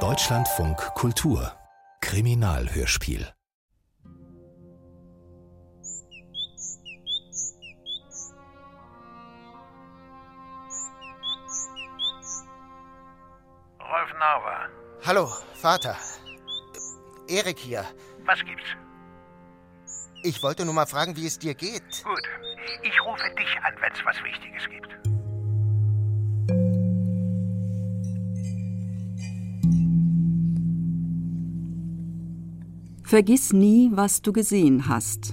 Deutschlandfunk Kultur Kriminalhörspiel Rolf Nauer. Hallo, Vater. Erik hier. Was gibt's? Ich wollte nur mal fragen, wie es dir geht. Gut. Ich rufe dich an, wenn's was Wichtiges gibt. Vergiss nie, was du gesehen hast.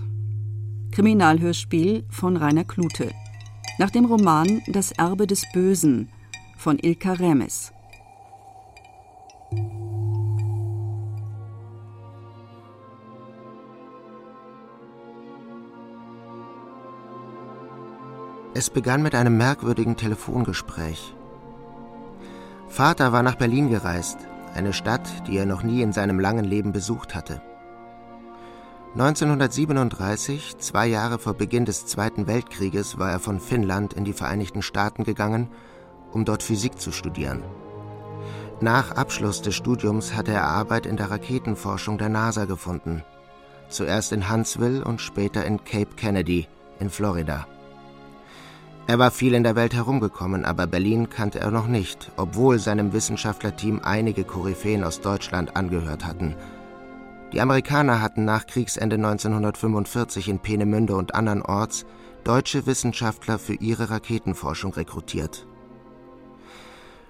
Kriminalhörspiel von Rainer Klute. Nach dem Roman Das Erbe des Bösen von Ilka Remes. Es begann mit einem merkwürdigen Telefongespräch. Vater war nach Berlin gereist, eine Stadt, die er noch nie in seinem langen Leben besucht hatte. 1937, zwei Jahre vor Beginn des Zweiten Weltkrieges, war er von Finnland in die Vereinigten Staaten gegangen, um dort Physik zu studieren. Nach Abschluss des Studiums hatte er Arbeit in der Raketenforschung der NASA gefunden. Zuerst in Huntsville und später in Cape Kennedy in Florida. Er war viel in der Welt herumgekommen, aber Berlin kannte er noch nicht, obwohl seinem Wissenschaftlerteam einige Koryphäen aus Deutschland angehört hatten. Die Amerikaner hatten nach Kriegsende 1945 in Peenemünde und andernorts deutsche Wissenschaftler für ihre Raketenforschung rekrutiert.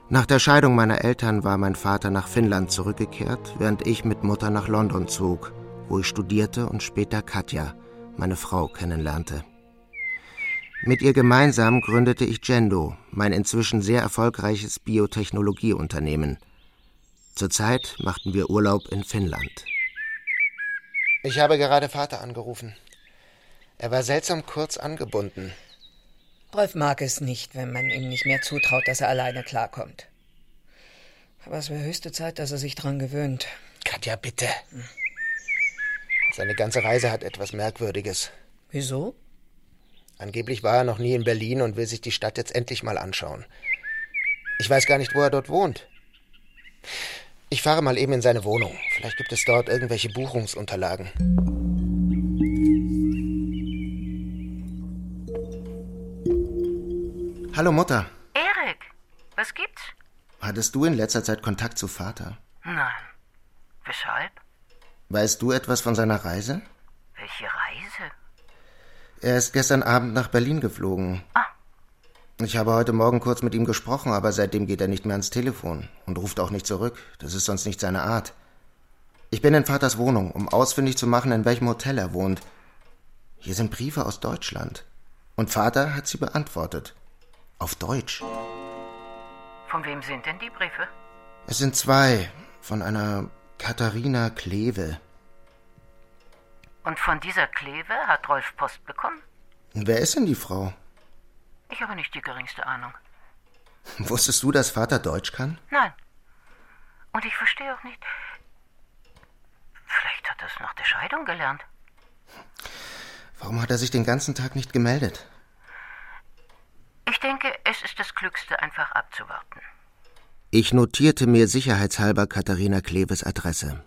Nach der Scheidung meiner Eltern war mein Vater nach Finnland zurückgekehrt, während ich mit Mutter nach London zog, wo ich studierte und später Katja, meine Frau, kennenlernte. Mit ihr gemeinsam gründete ich Gendo, mein inzwischen sehr erfolgreiches Biotechnologieunternehmen. Zurzeit machten wir Urlaub in Finnland. Ich habe gerade Vater angerufen. Er war seltsam kurz angebunden. Rolf mag es nicht, wenn man ihm nicht mehr zutraut, dass er alleine klarkommt. Aber es wäre höchste Zeit, dass er sich dran gewöhnt. Katja, bitte. Seine ganze Reise hat etwas Merkwürdiges. Wieso? Angeblich war er noch nie in Berlin und will sich die Stadt jetzt endlich mal anschauen. Ich weiß gar nicht, wo er dort wohnt. Ich fahre mal eben in seine Wohnung. Vielleicht gibt es dort irgendwelche Buchungsunterlagen. Hallo Mutter. Erik, was gibt's? Hattest du in letzter Zeit Kontakt zu Vater? Nein. Weshalb? Weißt du etwas von seiner Reise? Welche Reise? Er ist gestern Abend nach Berlin geflogen. Ah. Ich habe heute Morgen kurz mit ihm gesprochen, aber seitdem geht er nicht mehr ans Telefon und ruft auch nicht zurück. Das ist sonst nicht seine Art. Ich bin in Vaters Wohnung, um ausfindig zu machen, in welchem Hotel er wohnt. Hier sind Briefe aus Deutschland. Und Vater hat sie beantwortet. Auf Deutsch. Von wem sind denn die Briefe? Es sind zwei. Von einer Katharina Kleve. Und von dieser Kleve hat Rolf Post bekommen? Wer ist denn die Frau? Ich habe nicht die geringste Ahnung. Wusstest du, dass Vater Deutsch kann? Nein. Und ich verstehe auch nicht. Vielleicht hat er es nach der Scheidung gelernt. Warum hat er sich den ganzen Tag nicht gemeldet? Ich denke, es ist das Klügste, einfach abzuwarten. Ich notierte mir sicherheitshalber Katharina Kleves Adresse.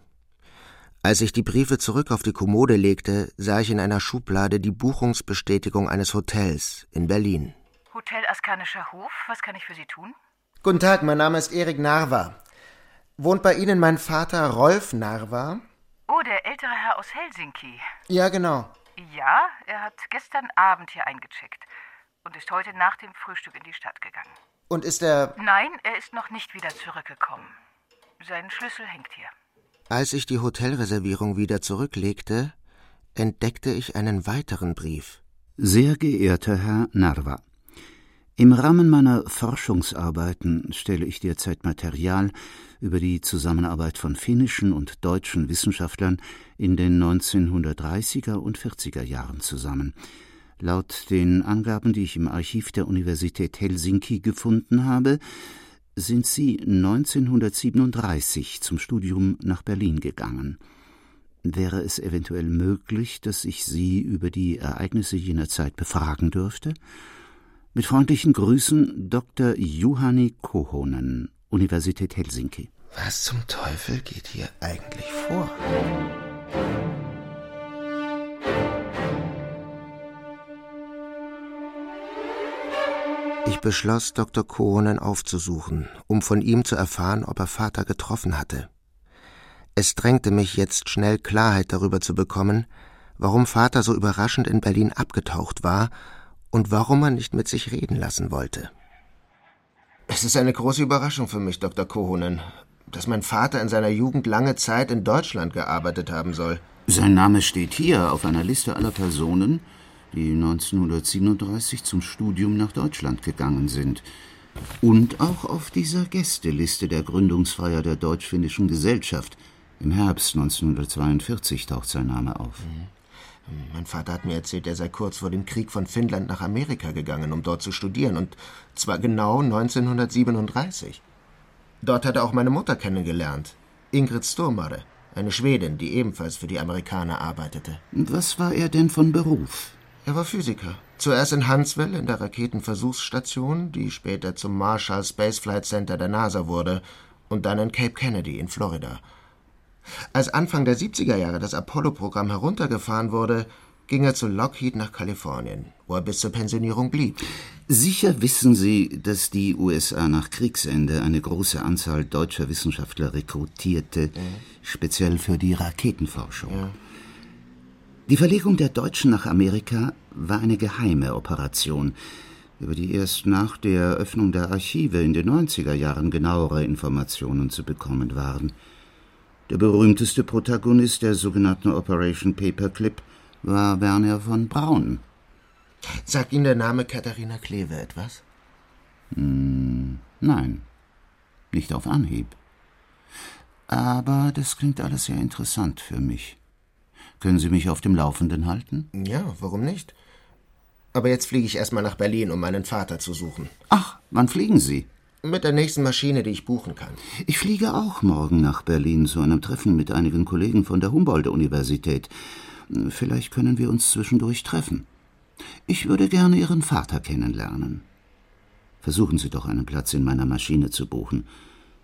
Als ich die Briefe zurück auf die Kommode legte, sah ich in einer Schublade die Buchungsbestätigung eines Hotels in Berlin. Hotel Askanischer Hof, was kann ich für Sie tun? Guten Tag, mein Name ist Erik Narva. Wohnt bei Ihnen mein Vater Rolf Narva? Oh, der ältere Herr aus Helsinki. Ja, genau. Ja, er hat gestern Abend hier eingecheckt und ist heute nach dem Frühstück in die Stadt gegangen. Und ist er. Nein, er ist noch nicht wieder zurückgekommen. Sein Schlüssel hängt hier. Als ich die Hotelreservierung wieder zurücklegte, entdeckte ich einen weiteren Brief. Sehr geehrter Herr Narva, im Rahmen meiner Forschungsarbeiten stelle ich derzeit Material über die Zusammenarbeit von finnischen und deutschen Wissenschaftlern in den 1930er und 40er Jahren zusammen. Laut den Angaben, die ich im Archiv der Universität Helsinki gefunden habe, sind Sie 1937 zum Studium nach Berlin gegangen. Wäre es eventuell möglich, dass ich Sie über die Ereignisse jener Zeit befragen dürfte? Mit freundlichen Grüßen Dr. Juhani Kohonen, Universität Helsinki. Was zum Teufel geht hier eigentlich vor? Ich beschloss, Dr. Koonen aufzusuchen, um von ihm zu erfahren, ob er Vater getroffen hatte. Es drängte mich jetzt schnell Klarheit darüber zu bekommen, warum Vater so überraschend in Berlin abgetaucht war und warum er nicht mit sich reden lassen wollte. Es ist eine große Überraschung für mich, Dr. Kohonen, dass mein Vater in seiner Jugend lange Zeit in Deutschland gearbeitet haben soll. Sein Name steht hier auf einer Liste aller Personen, die 1937 zum Studium nach Deutschland gegangen sind. Und auch auf dieser Gästeliste der Gründungsfeier der Deutsch-Finnischen Gesellschaft. Im Herbst 1942 taucht sein Name auf. Mein Vater hat mir erzählt, er sei kurz vor dem Krieg von Finnland nach Amerika gegangen, um dort zu studieren, und zwar genau 1937. Dort hat er auch meine Mutter kennengelernt, Ingrid Sturmare, eine Schwedin, die ebenfalls für die Amerikaner arbeitete. Was war er denn von Beruf? Er war Physiker. Zuerst in Huntsville in der Raketenversuchsstation, die später zum Marshall Space Flight Center der NASA wurde, und dann in Cape Kennedy in Florida. Als Anfang der 70er Jahre das Apollo-Programm heruntergefahren wurde, ging er zu Lockheed nach Kalifornien, wo er bis zur Pensionierung blieb. Sicher wissen Sie, dass die USA nach Kriegsende eine große Anzahl deutscher Wissenschaftler rekrutierte, ja. speziell für die Raketenforschung. Ja. Die Verlegung der Deutschen nach Amerika war eine geheime Operation, über die erst nach der Eröffnung der Archive in den 90er Jahren genauere Informationen zu bekommen waren. Der berühmteste Protagonist der sogenannten Operation Paperclip war Werner von Braun. Sagt Ihnen der Name Katharina Kleve etwas? Hm, nein, nicht auf Anhieb. Aber das klingt alles sehr interessant für mich. Können Sie mich auf dem Laufenden halten? Ja, warum nicht? Aber jetzt fliege ich erstmal nach Berlin, um meinen Vater zu suchen. Ach, wann fliegen Sie? Mit der nächsten Maschine, die ich buchen kann. Ich fliege auch morgen nach Berlin zu einem Treffen mit einigen Kollegen von der Humboldt-Universität. Vielleicht können wir uns zwischendurch treffen. Ich würde gerne Ihren Vater kennenlernen. Versuchen Sie doch einen Platz in meiner Maschine zu buchen.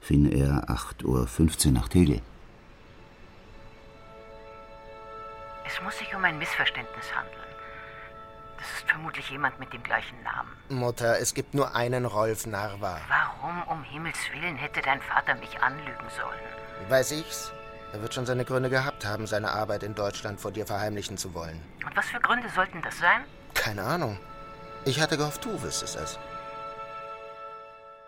Finnair 8.15 Uhr nach Tegel. Es muss sich um ein Missverständnis handeln. Das ist vermutlich jemand mit dem gleichen Namen. Mutter, es gibt nur einen Rolf Narva. Warum um Himmels Willen hätte dein Vater mich anlügen sollen? Weiß ich's. Er wird schon seine Gründe gehabt haben, seine Arbeit in Deutschland vor dir verheimlichen zu wollen. Und was für Gründe sollten das sein? Keine Ahnung. Ich hatte gehofft, du wüsstest es.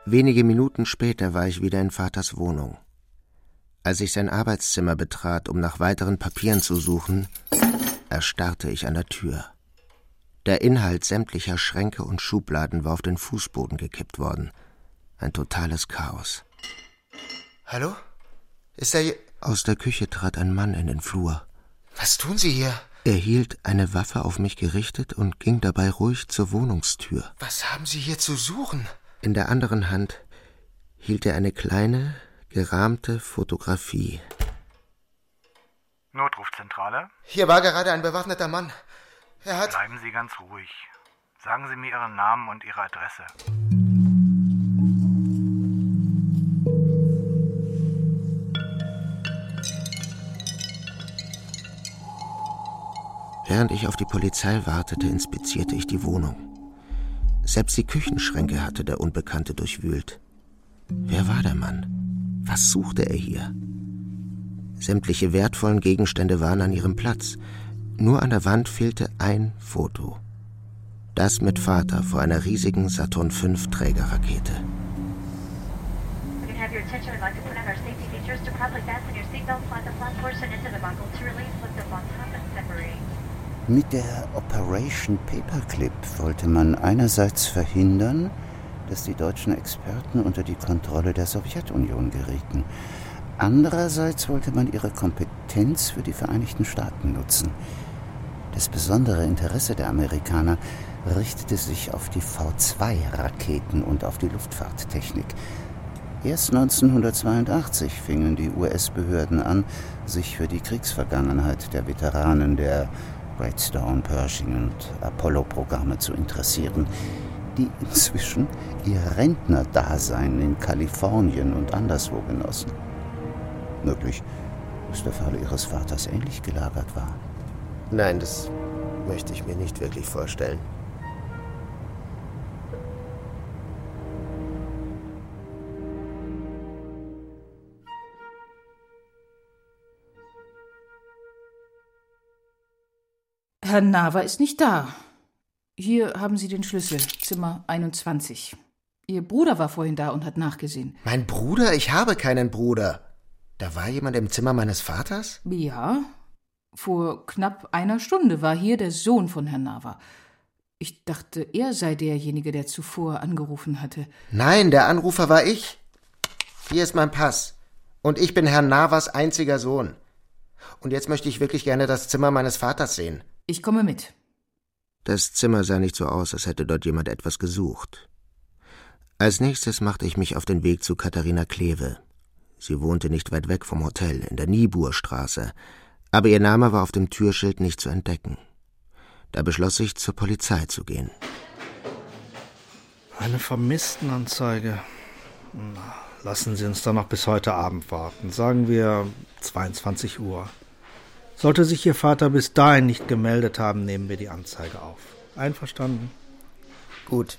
Wenige Minuten später war ich wieder in Vaters Wohnung. Als ich sein Arbeitszimmer betrat, um nach weiteren Papieren zu suchen, erstarrte ich an der Tür. Der Inhalt sämtlicher Schränke und Schubladen war auf den Fußboden gekippt worden. Ein totales Chaos. Hallo? Ist er hier? Aus der Küche trat ein Mann in den Flur. Was tun Sie hier? Er hielt eine Waffe auf mich gerichtet und ging dabei ruhig zur Wohnungstür. Was haben Sie hier zu suchen? In der anderen Hand hielt er eine kleine, gerahmte Fotografie. Notrufzentrale? Hier war gerade ein bewaffneter Mann. Er hat. Bleiben Sie ganz ruhig. Sagen Sie mir Ihren Namen und Ihre Adresse. Während ich auf die Polizei wartete, inspizierte ich die Wohnung. Selbst die Küchenschränke hatte der Unbekannte durchwühlt. Wer war der Mann? Was suchte er hier? Sämtliche wertvollen Gegenstände waren an ihrem Platz. Nur an der Wand fehlte ein Foto. Das mit Vater vor einer riesigen Saturn V Trägerrakete. Mit der Operation Paperclip wollte man einerseits verhindern, dass die deutschen Experten unter die Kontrolle der Sowjetunion gerieten. Andererseits wollte man ihre Kompetenz für die Vereinigten Staaten nutzen. Das besondere Interesse der Amerikaner richtete sich auf die V-2-Raketen und auf die Luftfahrttechnik. Erst 1982 fingen die US-Behörden an, sich für die Kriegsvergangenheit der Veteranen der Great Stone, Pershing und Apollo-Programme zu interessieren. die inzwischen ihr Rentnerdasein in Kalifornien und anderswo genossen. Möglich, dass der Fall ihres Vaters ähnlich gelagert war. Nein, das möchte ich mir nicht wirklich vorstellen. Herr Nava ist nicht da. Hier haben Sie den Schlüssel, Zimmer 21. Ihr Bruder war vorhin da und hat nachgesehen. Mein Bruder? Ich habe keinen Bruder. Da war jemand im Zimmer meines Vaters? Ja. Vor knapp einer Stunde war hier der Sohn von Herrn Nava. Ich dachte, er sei derjenige, der zuvor angerufen hatte. Nein, der Anrufer war ich. Hier ist mein Pass. Und ich bin Herrn Navas einziger Sohn. Und jetzt möchte ich wirklich gerne das Zimmer meines Vaters sehen. Ich komme mit. Das Zimmer sah nicht so aus, als hätte dort jemand etwas gesucht. Als nächstes machte ich mich auf den Weg zu Katharina Kleve. Sie wohnte nicht weit weg vom Hotel, in der Niebuhrstraße, aber ihr Name war auf dem Türschild nicht zu entdecken. Da beschloss ich, zur Polizei zu gehen. Eine Vermisstenanzeige. Lassen Sie uns dann noch bis heute Abend warten. Sagen wir 22 Uhr. Sollte sich Ihr Vater bis dahin nicht gemeldet haben, nehmen wir die Anzeige auf. Einverstanden? Gut.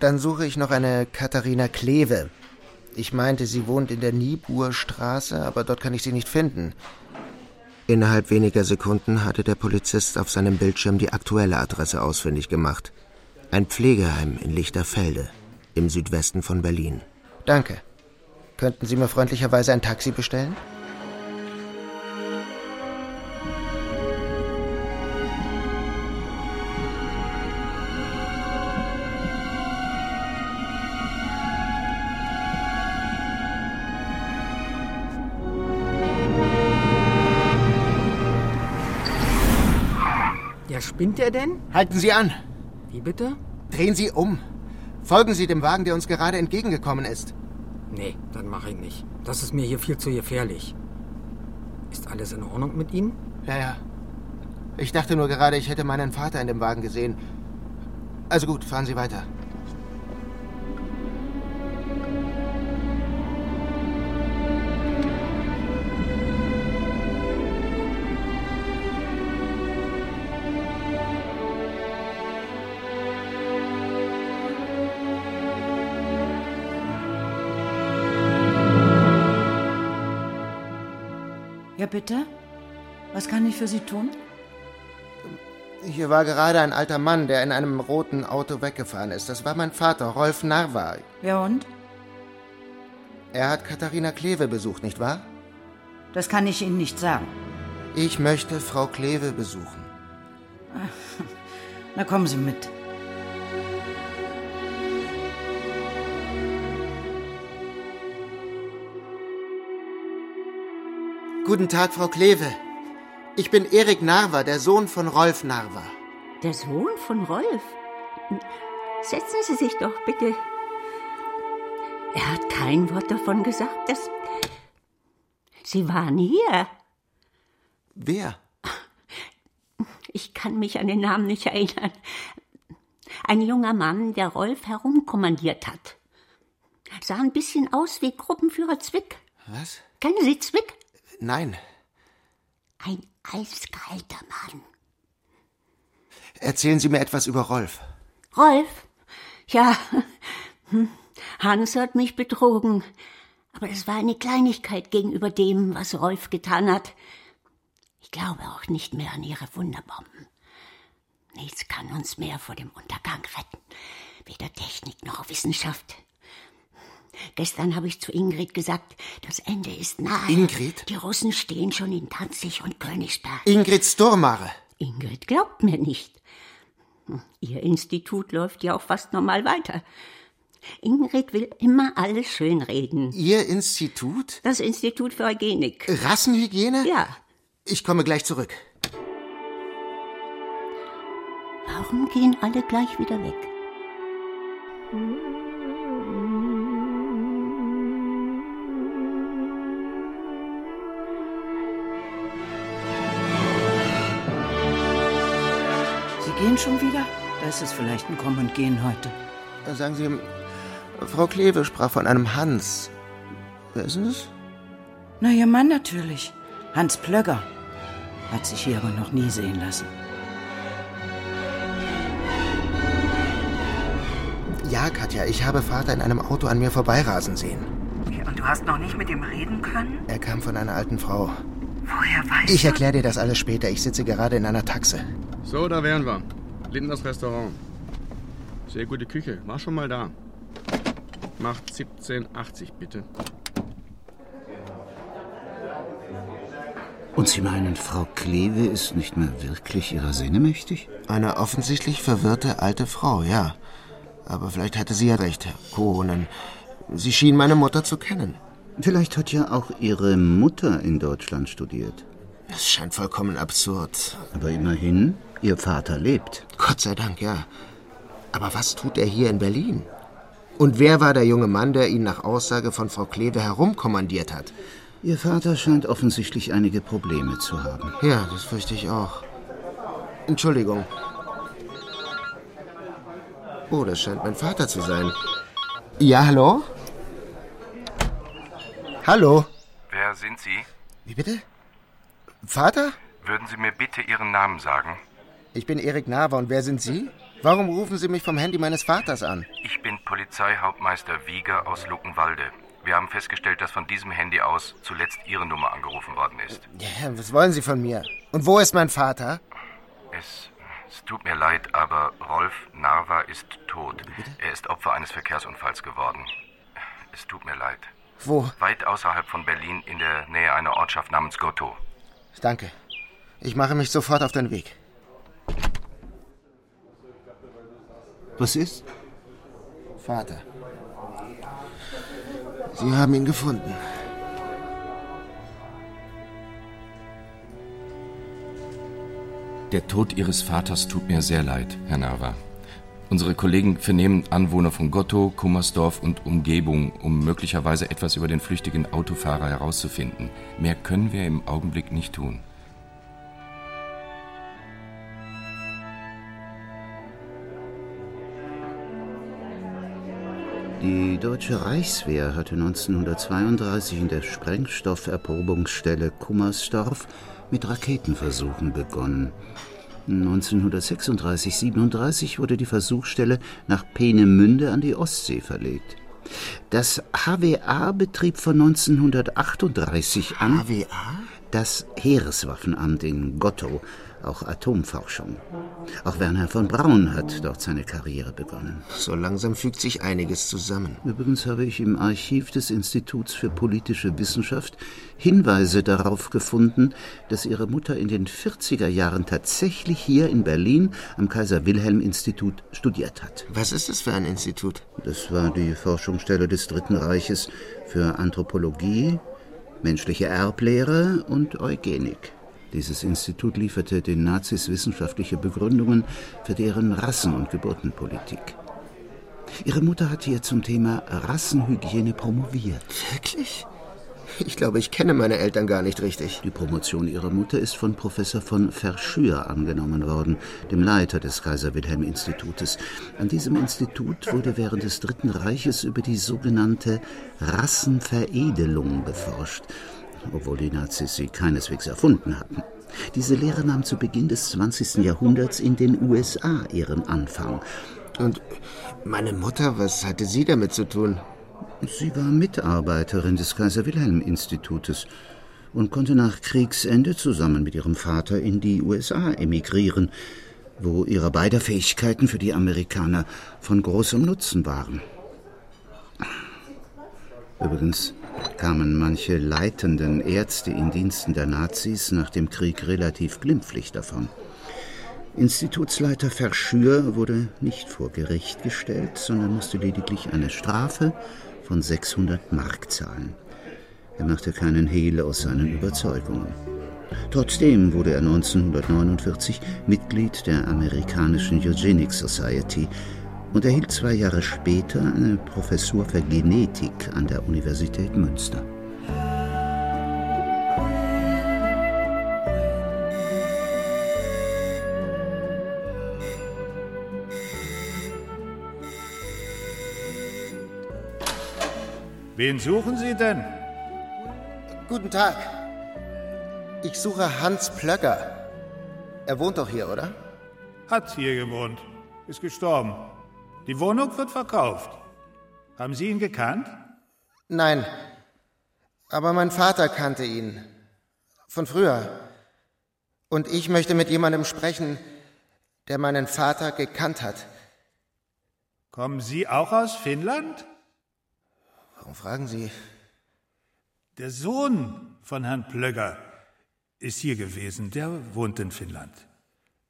Dann suche ich noch eine Katharina Kleve. Ich meinte, sie wohnt in der Niebuhrstraße, aber dort kann ich sie nicht finden. Innerhalb weniger Sekunden hatte der Polizist auf seinem Bildschirm die aktuelle Adresse ausfindig gemacht. Ein Pflegeheim in Lichterfelde, im Südwesten von Berlin. Danke. Könnten Sie mir freundlicherweise ein Taxi bestellen? Spinnt er denn? Halten Sie an! Wie bitte? Drehen Sie um! Folgen Sie dem Wagen, der uns gerade entgegengekommen ist. Nee, dann mache ich nicht. Das ist mir hier viel zu gefährlich. Ist alles in Ordnung mit Ihnen? Ja, ja. Ich dachte nur gerade, ich hätte meinen Vater in dem Wagen gesehen. Also gut, fahren Sie weiter. Bitte? Was kann ich für Sie tun? Hier war gerade ein alter Mann, der in einem roten Auto weggefahren ist. Das war mein Vater, Rolf Narva. Ja und? Er hat Katharina Kleve besucht, nicht wahr? Das kann ich Ihnen nicht sagen. Ich möchte Frau Kleve besuchen. Na kommen Sie mit. Guten Tag, Frau Kleve. Ich bin Erik Narva, der Sohn von Rolf Narva. Der Sohn von Rolf? Setzen Sie sich doch bitte. Er hat kein Wort davon gesagt, dass. Sie waren hier. Wer? Ich kann mich an den Namen nicht erinnern. Ein junger Mann, der Rolf herumkommandiert hat. Sah ein bisschen aus wie Gruppenführer Zwick. Was? Kennen Sie Zwick? Nein. Ein eiskalter Mann. Erzählen Sie mir etwas über Rolf. Rolf? Ja, hm, Hans hat mich betrogen. Aber es war eine Kleinigkeit gegenüber dem, was Rolf getan hat. Ich glaube auch nicht mehr an ihre Wunderbomben. Nichts kann uns mehr vor dem Untergang retten. Weder Technik noch Wissenschaft. Gestern habe ich zu Ingrid gesagt, das Ende ist nahe. Ingrid? Die Russen stehen schon in Danzig und Königsberg. Ingrid Sturmare. Ingrid glaubt mir nicht. Ihr Institut läuft ja auch fast normal weiter. Ingrid will immer alles schönreden. Ihr Institut? Das Institut für Eugenik. Rassenhygiene? Ja. Ich komme gleich zurück. Warum gehen alle gleich wieder weg? Sie gehen schon wieder? Da ist es vielleicht ein Kommen und Gehen heute. Sagen Sie, Frau Kleve sprach von einem Hans. Wer ist denn das? Na, Ihr Mann natürlich. Hans Plögger. Hat sich hier aber noch nie sehen lassen. Ja, Katja, ich habe Vater in einem Auto an mir vorbeirasen sehen. Und du hast noch nicht mit ihm reden können? Er kam von einer alten Frau. Woher weißt Ich du? erkläre dir das alles später. Ich sitze gerade in einer Taxe. So, da wären wir. Lindners Restaurant. Sehr gute Küche. War schon mal da. Macht 17,80 bitte. Und Sie meinen, Frau Kleve ist nicht mehr wirklich ihrer Sinne mächtig? Eine offensichtlich verwirrte alte Frau, ja. Aber vielleicht hatte sie ja recht, Herr Kohnen. Sie schien meine Mutter zu kennen. Vielleicht hat ja auch Ihre Mutter in Deutschland studiert. Es scheint vollkommen absurd. Aber immerhin, Ihr Vater lebt. Gott sei Dank, ja. Aber was tut er hier in Berlin? Und wer war der junge Mann, der ihn nach Aussage von Frau Kleve herumkommandiert hat? Ihr Vater scheint offensichtlich einige Probleme zu haben. Ja, das fürchte ich auch. Entschuldigung. Oh, das scheint mein Vater zu sein. Ja, hallo? Hallo? Wer sind Sie? Wie bitte? Vater? Würden Sie mir bitte Ihren Namen sagen? Ich bin Erik Naver und wer sind Sie? Warum rufen Sie mich vom Handy meines Vaters an? Ich bin Polizeihauptmeister Wieger aus Luckenwalde. Wir haben festgestellt, dass von diesem Handy aus zuletzt Ihre Nummer angerufen worden ist. Ja, was wollen Sie von mir? Und wo ist mein Vater? Es, es tut mir leid, aber Rolf Narva ist tot. Er ist Opfer eines Verkehrsunfalls geworden. Es tut mir leid. Wo? Weit außerhalb von Berlin in der Nähe einer Ortschaft namens Gotto. Danke. Ich mache mich sofort auf den Weg. Was ist? Vater. Sie haben ihn gefunden. Der Tod Ihres Vaters tut mir sehr leid, Herr Narva. Unsere Kollegen vernehmen Anwohner von Gotto, Kummersdorf und Umgebung, um möglicherweise etwas über den flüchtigen Autofahrer herauszufinden. Mehr können wir im Augenblick nicht tun. Die deutsche Reichswehr hatte 1932 in der Sprengstofferprobungsstelle Kummersdorf mit Raketenversuchen begonnen. 1936-37 wurde die Versuchsstelle nach Peenemünde an die Ostsee verlegt. Das HWA betrieb von 1938 an HWA? das Heereswaffenamt in Gottow, auch Atomforschung. Auch Werner von Braun hat dort seine Karriere begonnen. So langsam fügt sich einiges zusammen. Übrigens habe ich im Archiv des Instituts für politische Wissenschaft Hinweise darauf gefunden, dass ihre Mutter in den 40er Jahren tatsächlich hier in Berlin am Kaiser-Wilhelm-Institut studiert hat. Was ist das für ein Institut? Das war die Forschungsstelle des Dritten Reiches für Anthropologie, menschliche Erblehre und Eugenik. Dieses Institut lieferte den Nazis wissenschaftliche Begründungen für deren Rassen- und Geburtenpolitik. Ihre Mutter hat hier zum Thema Rassenhygiene promoviert. Wirklich? Ich glaube, ich kenne meine Eltern gar nicht richtig. Die Promotion ihrer Mutter ist von Professor von Verschür angenommen worden, dem Leiter des Kaiser-Wilhelm-Institutes. An diesem Institut wurde während des Dritten Reiches über die sogenannte Rassenveredelung geforscht, obwohl die Nazis sie keineswegs erfunden hatten. Diese Lehre nahm zu Beginn des 20. Jahrhunderts in den USA ihren Anfang. Und meine Mutter, was hatte sie damit zu tun? Sie war Mitarbeiterin des Kaiser-Wilhelm-Institutes und konnte nach Kriegsende zusammen mit ihrem Vater in die USA emigrieren, wo ihre beider Fähigkeiten für die Amerikaner von großem Nutzen waren. Übrigens kamen manche leitenden Ärzte in Diensten der Nazis nach dem Krieg relativ glimpflich davon. Institutsleiter Verschür wurde nicht vor Gericht gestellt, sondern musste lediglich eine Strafe von 600 Mark zahlen. Er machte keinen Hehl aus seinen Überzeugungen. Trotzdem wurde er 1949 Mitglied der amerikanischen Eugenics Society und erhielt zwei Jahre später eine Professur für Genetik an der Universität Münster. Wen suchen Sie denn? Guten Tag. Ich suche Hans Plöcker. Er wohnt doch hier, oder? Hat hier gewohnt. Ist gestorben. Die Wohnung wird verkauft. Haben Sie ihn gekannt? Nein. Aber mein Vater kannte ihn. Von früher. Und ich möchte mit jemandem sprechen, der meinen Vater gekannt hat. Kommen Sie auch aus Finnland? Warum fragen Sie? Der Sohn von Herrn Plögger ist hier gewesen. Der wohnt in Finnland.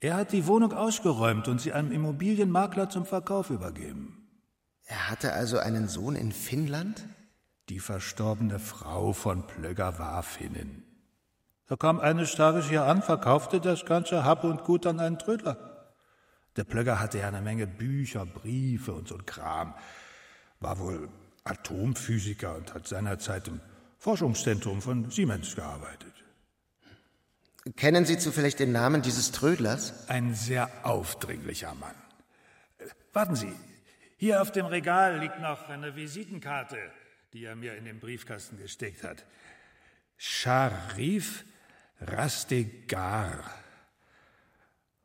Er hat die Wohnung ausgeräumt und sie einem Immobilienmakler zum Verkauf übergeben. Er hatte also einen Sohn in Finnland? Die verstorbene Frau von Plögger war Finnin. Er kam eines Tages hier an, verkaufte das ganze Hab und Gut an einen Trödler. Der Plögger hatte ja eine Menge Bücher, Briefe und so ein Kram. War wohl Atomphysiker und hat seinerzeit im Forschungszentrum von Siemens gearbeitet. Kennen Sie zufällig den Namen dieses Trödlers? Ein sehr aufdringlicher Mann. Warten Sie, hier auf dem Regal liegt noch eine Visitenkarte, die er mir in den Briefkasten gesteckt hat. Sharif Rastegar.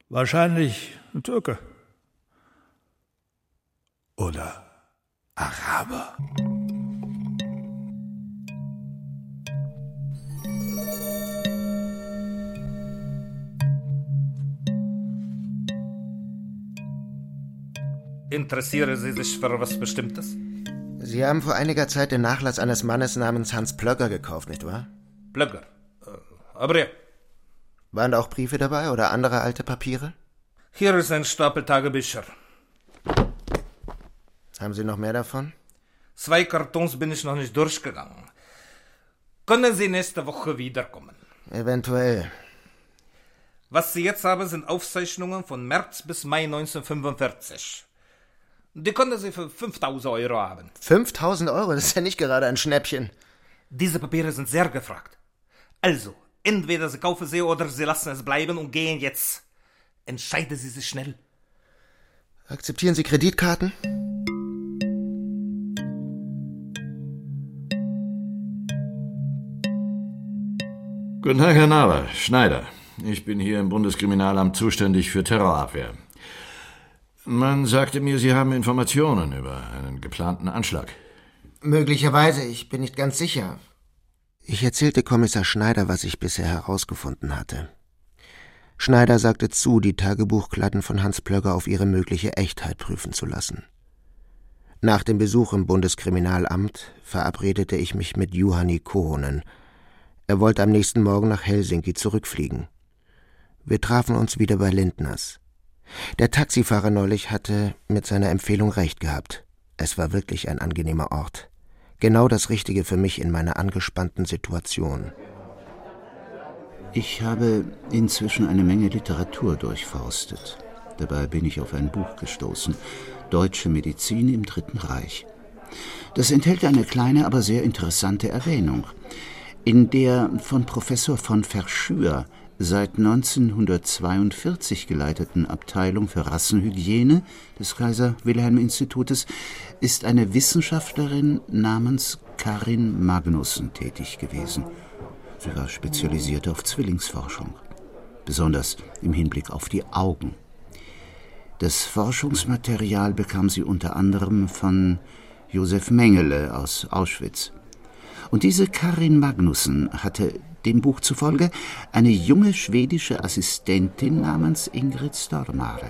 Wahrscheinlich ein Türke. Oder Araber. Interessieren Sie sich für was Bestimmtes? Sie haben vor einiger Zeit den Nachlass eines Mannes namens Hans Plögger gekauft, nicht wahr? Plögger? Äh, aber ja. Waren da auch Briefe dabei oder andere alte Papiere? Hier ist ein Stapel Tagebücher. Haben Sie noch mehr davon? Zwei Kartons bin ich noch nicht durchgegangen. Können Sie nächste Woche wiederkommen? Eventuell. Was Sie jetzt haben, sind Aufzeichnungen von März bis Mai 1945. Die können Sie für 5000 Euro haben. 5000 Euro? Das ist ja nicht gerade ein Schnäppchen. Diese Papiere sind sehr gefragt. Also, entweder Sie kaufen sie oder Sie lassen es bleiben und gehen jetzt. Entscheiden Sie sich schnell. Akzeptieren Sie Kreditkarten? Guten Tag, Herr Naber. Schneider. Ich bin hier im Bundeskriminalamt zuständig für Terrorabwehr. Man sagte mir, Sie haben Informationen über einen geplanten Anschlag. Möglicherweise, ich bin nicht ganz sicher. Ich erzählte Kommissar Schneider, was ich bisher herausgefunden hatte. Schneider sagte zu, die Tagebuchklatten von Hans Plögger auf ihre mögliche Echtheit prüfen zu lassen. Nach dem Besuch im Bundeskriminalamt verabredete ich mich mit Juhani Kohonen. Er wollte am nächsten Morgen nach Helsinki zurückfliegen. Wir trafen uns wieder bei Lindners. Der Taxifahrer neulich hatte mit seiner Empfehlung recht gehabt. Es war wirklich ein angenehmer Ort. Genau das Richtige für mich in meiner angespannten Situation. Ich habe inzwischen eine Menge Literatur durchforstet. Dabei bin ich auf ein Buch gestoßen. Deutsche Medizin im Dritten Reich. Das enthält eine kleine, aber sehr interessante Erwähnung. In der von Professor von Verschür seit 1942 geleiteten Abteilung für Rassenhygiene des Kaiser Wilhelm Institutes ist eine Wissenschaftlerin namens Karin Magnussen tätig gewesen. Sie war spezialisiert auf Zwillingsforschung, besonders im Hinblick auf die Augen. Das Forschungsmaterial bekam sie unter anderem von Josef Mengele aus Auschwitz. Und diese Karin Magnussen hatte dem Buch zufolge eine junge schwedische Assistentin namens Ingrid Stormare.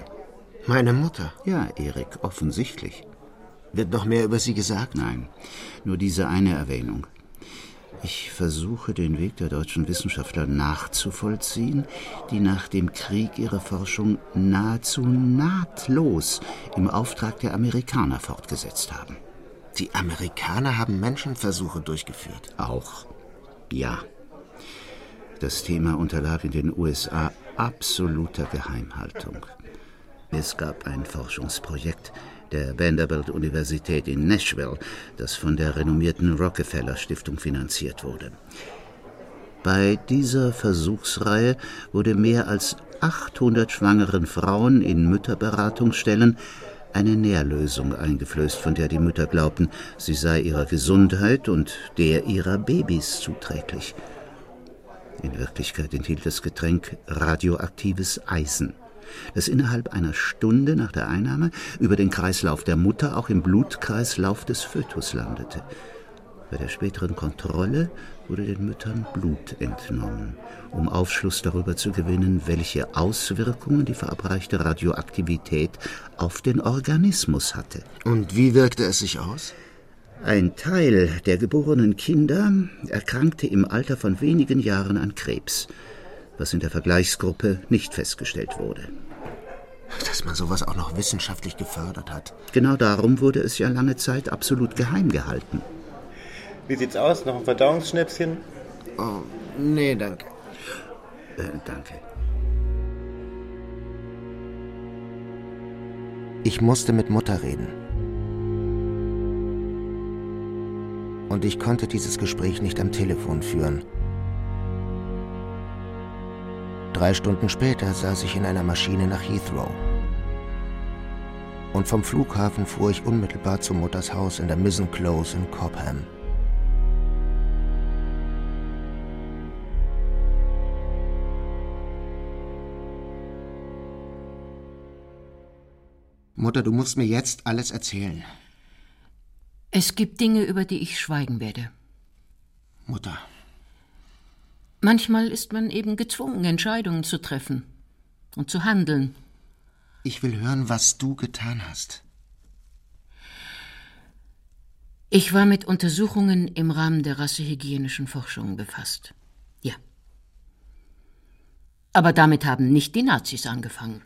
Meine Mutter? Ja, Erik, offensichtlich. Wird noch mehr über sie gesagt? Nein, nur diese eine Erwähnung. Ich versuche den Weg der deutschen Wissenschaftler nachzuvollziehen, die nach dem Krieg ihre Forschung nahezu nahtlos im Auftrag der Amerikaner fortgesetzt haben. Die Amerikaner haben Menschenversuche durchgeführt. Auch. Ja. Das Thema unterlag in den USA absoluter Geheimhaltung. Es gab ein Forschungsprojekt der Vanderbilt-Universität in Nashville, das von der renommierten Rockefeller-Stiftung finanziert wurde. Bei dieser Versuchsreihe wurde mehr als 800 schwangeren Frauen in Mütterberatungsstellen eine Nährlösung eingeflößt, von der die Mütter glaubten, sie sei ihrer Gesundheit und der ihrer Babys zuträglich. In Wirklichkeit enthielt das Getränk radioaktives Eisen, das innerhalb einer Stunde nach der Einnahme über den Kreislauf der Mutter auch im Blutkreislauf des Fötus landete. Bei der späteren Kontrolle wurde den Müttern Blut entnommen, um Aufschluss darüber zu gewinnen, welche Auswirkungen die verabreichte Radioaktivität auf den Organismus hatte. Und wie wirkte es sich aus? Ein Teil der geborenen Kinder erkrankte im Alter von wenigen Jahren an Krebs, was in der Vergleichsgruppe nicht festgestellt wurde. Dass man sowas auch noch wissenschaftlich gefördert hat. Genau darum wurde es ja lange Zeit absolut geheim gehalten. Wie sieht's aus? Noch ein Verdauungsschnäpschen? Oh, nee, danke. Äh, danke. Ich musste mit Mutter reden. Und ich konnte dieses Gespräch nicht am Telefon führen. Drei Stunden später saß ich in einer Maschine nach Heathrow. Und vom Flughafen fuhr ich unmittelbar zu Mutters Haus in der Mizzen Close in Cobham. Mutter, du musst mir jetzt alles erzählen. Es gibt Dinge, über die ich schweigen werde. Mutter. Manchmal ist man eben gezwungen, Entscheidungen zu treffen und zu handeln. Ich will hören, was du getan hast. Ich war mit Untersuchungen im Rahmen der rassehygienischen Forschungen befasst. Ja. Aber damit haben nicht die Nazis angefangen.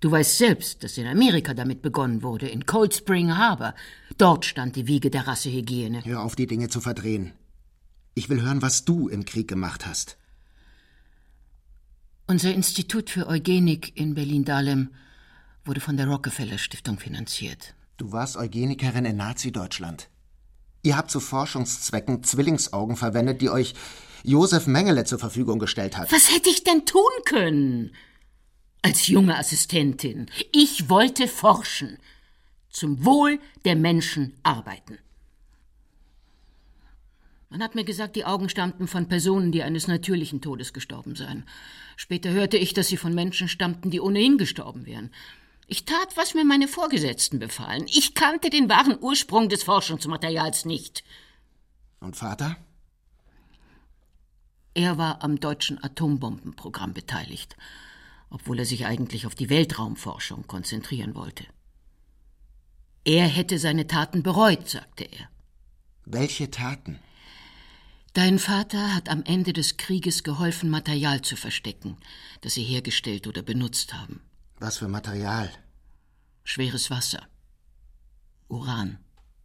Du weißt selbst, dass in Amerika damit begonnen wurde, in Cold Spring Harbor. Dort stand die Wiege der Rassehygiene. Hör auf, die Dinge zu verdrehen. Ich will hören, was du im Krieg gemacht hast. Unser Institut für Eugenik in Berlin-Dahlem wurde von der Rockefeller Stiftung finanziert. Du warst Eugenikerin in Nazi-Deutschland. Ihr habt zu Forschungszwecken Zwillingsaugen verwendet, die euch Josef Mengele zur Verfügung gestellt hat. Was hätte ich denn tun können? Als junge Assistentin. Ich wollte forschen. Zum Wohl der Menschen arbeiten. Man hat mir gesagt, die Augen stammten von Personen, die eines natürlichen Todes gestorben seien. Später hörte ich, dass sie von Menschen stammten, die ohnehin gestorben wären. Ich tat, was mir meine Vorgesetzten befahlen. Ich kannte den wahren Ursprung des Forschungsmaterials nicht. Und Vater? Er war am deutschen Atombombenprogramm beteiligt, obwohl er sich eigentlich auf die Weltraumforschung konzentrieren wollte. Er hätte seine Taten bereut, sagte er. Welche Taten? Dein Vater hat am Ende des Krieges geholfen, Material zu verstecken, das sie hergestellt oder benutzt haben. Was für Material? Schweres Wasser. Uran.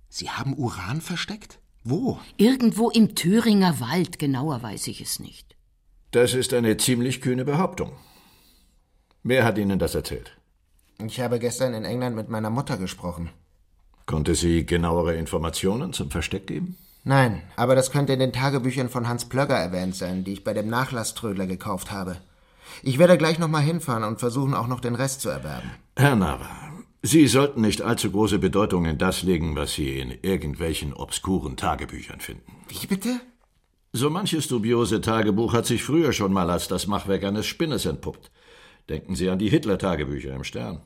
Sie haben Uran versteckt? Wo? Irgendwo im Thüringer Wald, genauer weiß ich es nicht. Das ist eine ziemlich kühne Behauptung. Wer hat Ihnen das erzählt? Ich habe gestern in England mit meiner Mutter gesprochen. Konnte sie genauere Informationen zum Versteck geben? Nein, aber das könnte in den Tagebüchern von Hans Plögger erwähnt sein, die ich bei dem Nachlasströdler gekauft habe. Ich werde gleich nochmal hinfahren und versuchen, auch noch den Rest zu erwerben. Herr Nava, Sie sollten nicht allzu große Bedeutung in das legen, was Sie in irgendwelchen obskuren Tagebüchern finden. Wie bitte? So manches dubiose Tagebuch hat sich früher schon mal als das Machwerk eines Spinnes entpuppt. Denken Sie an die Hitler-Tagebücher im Stern.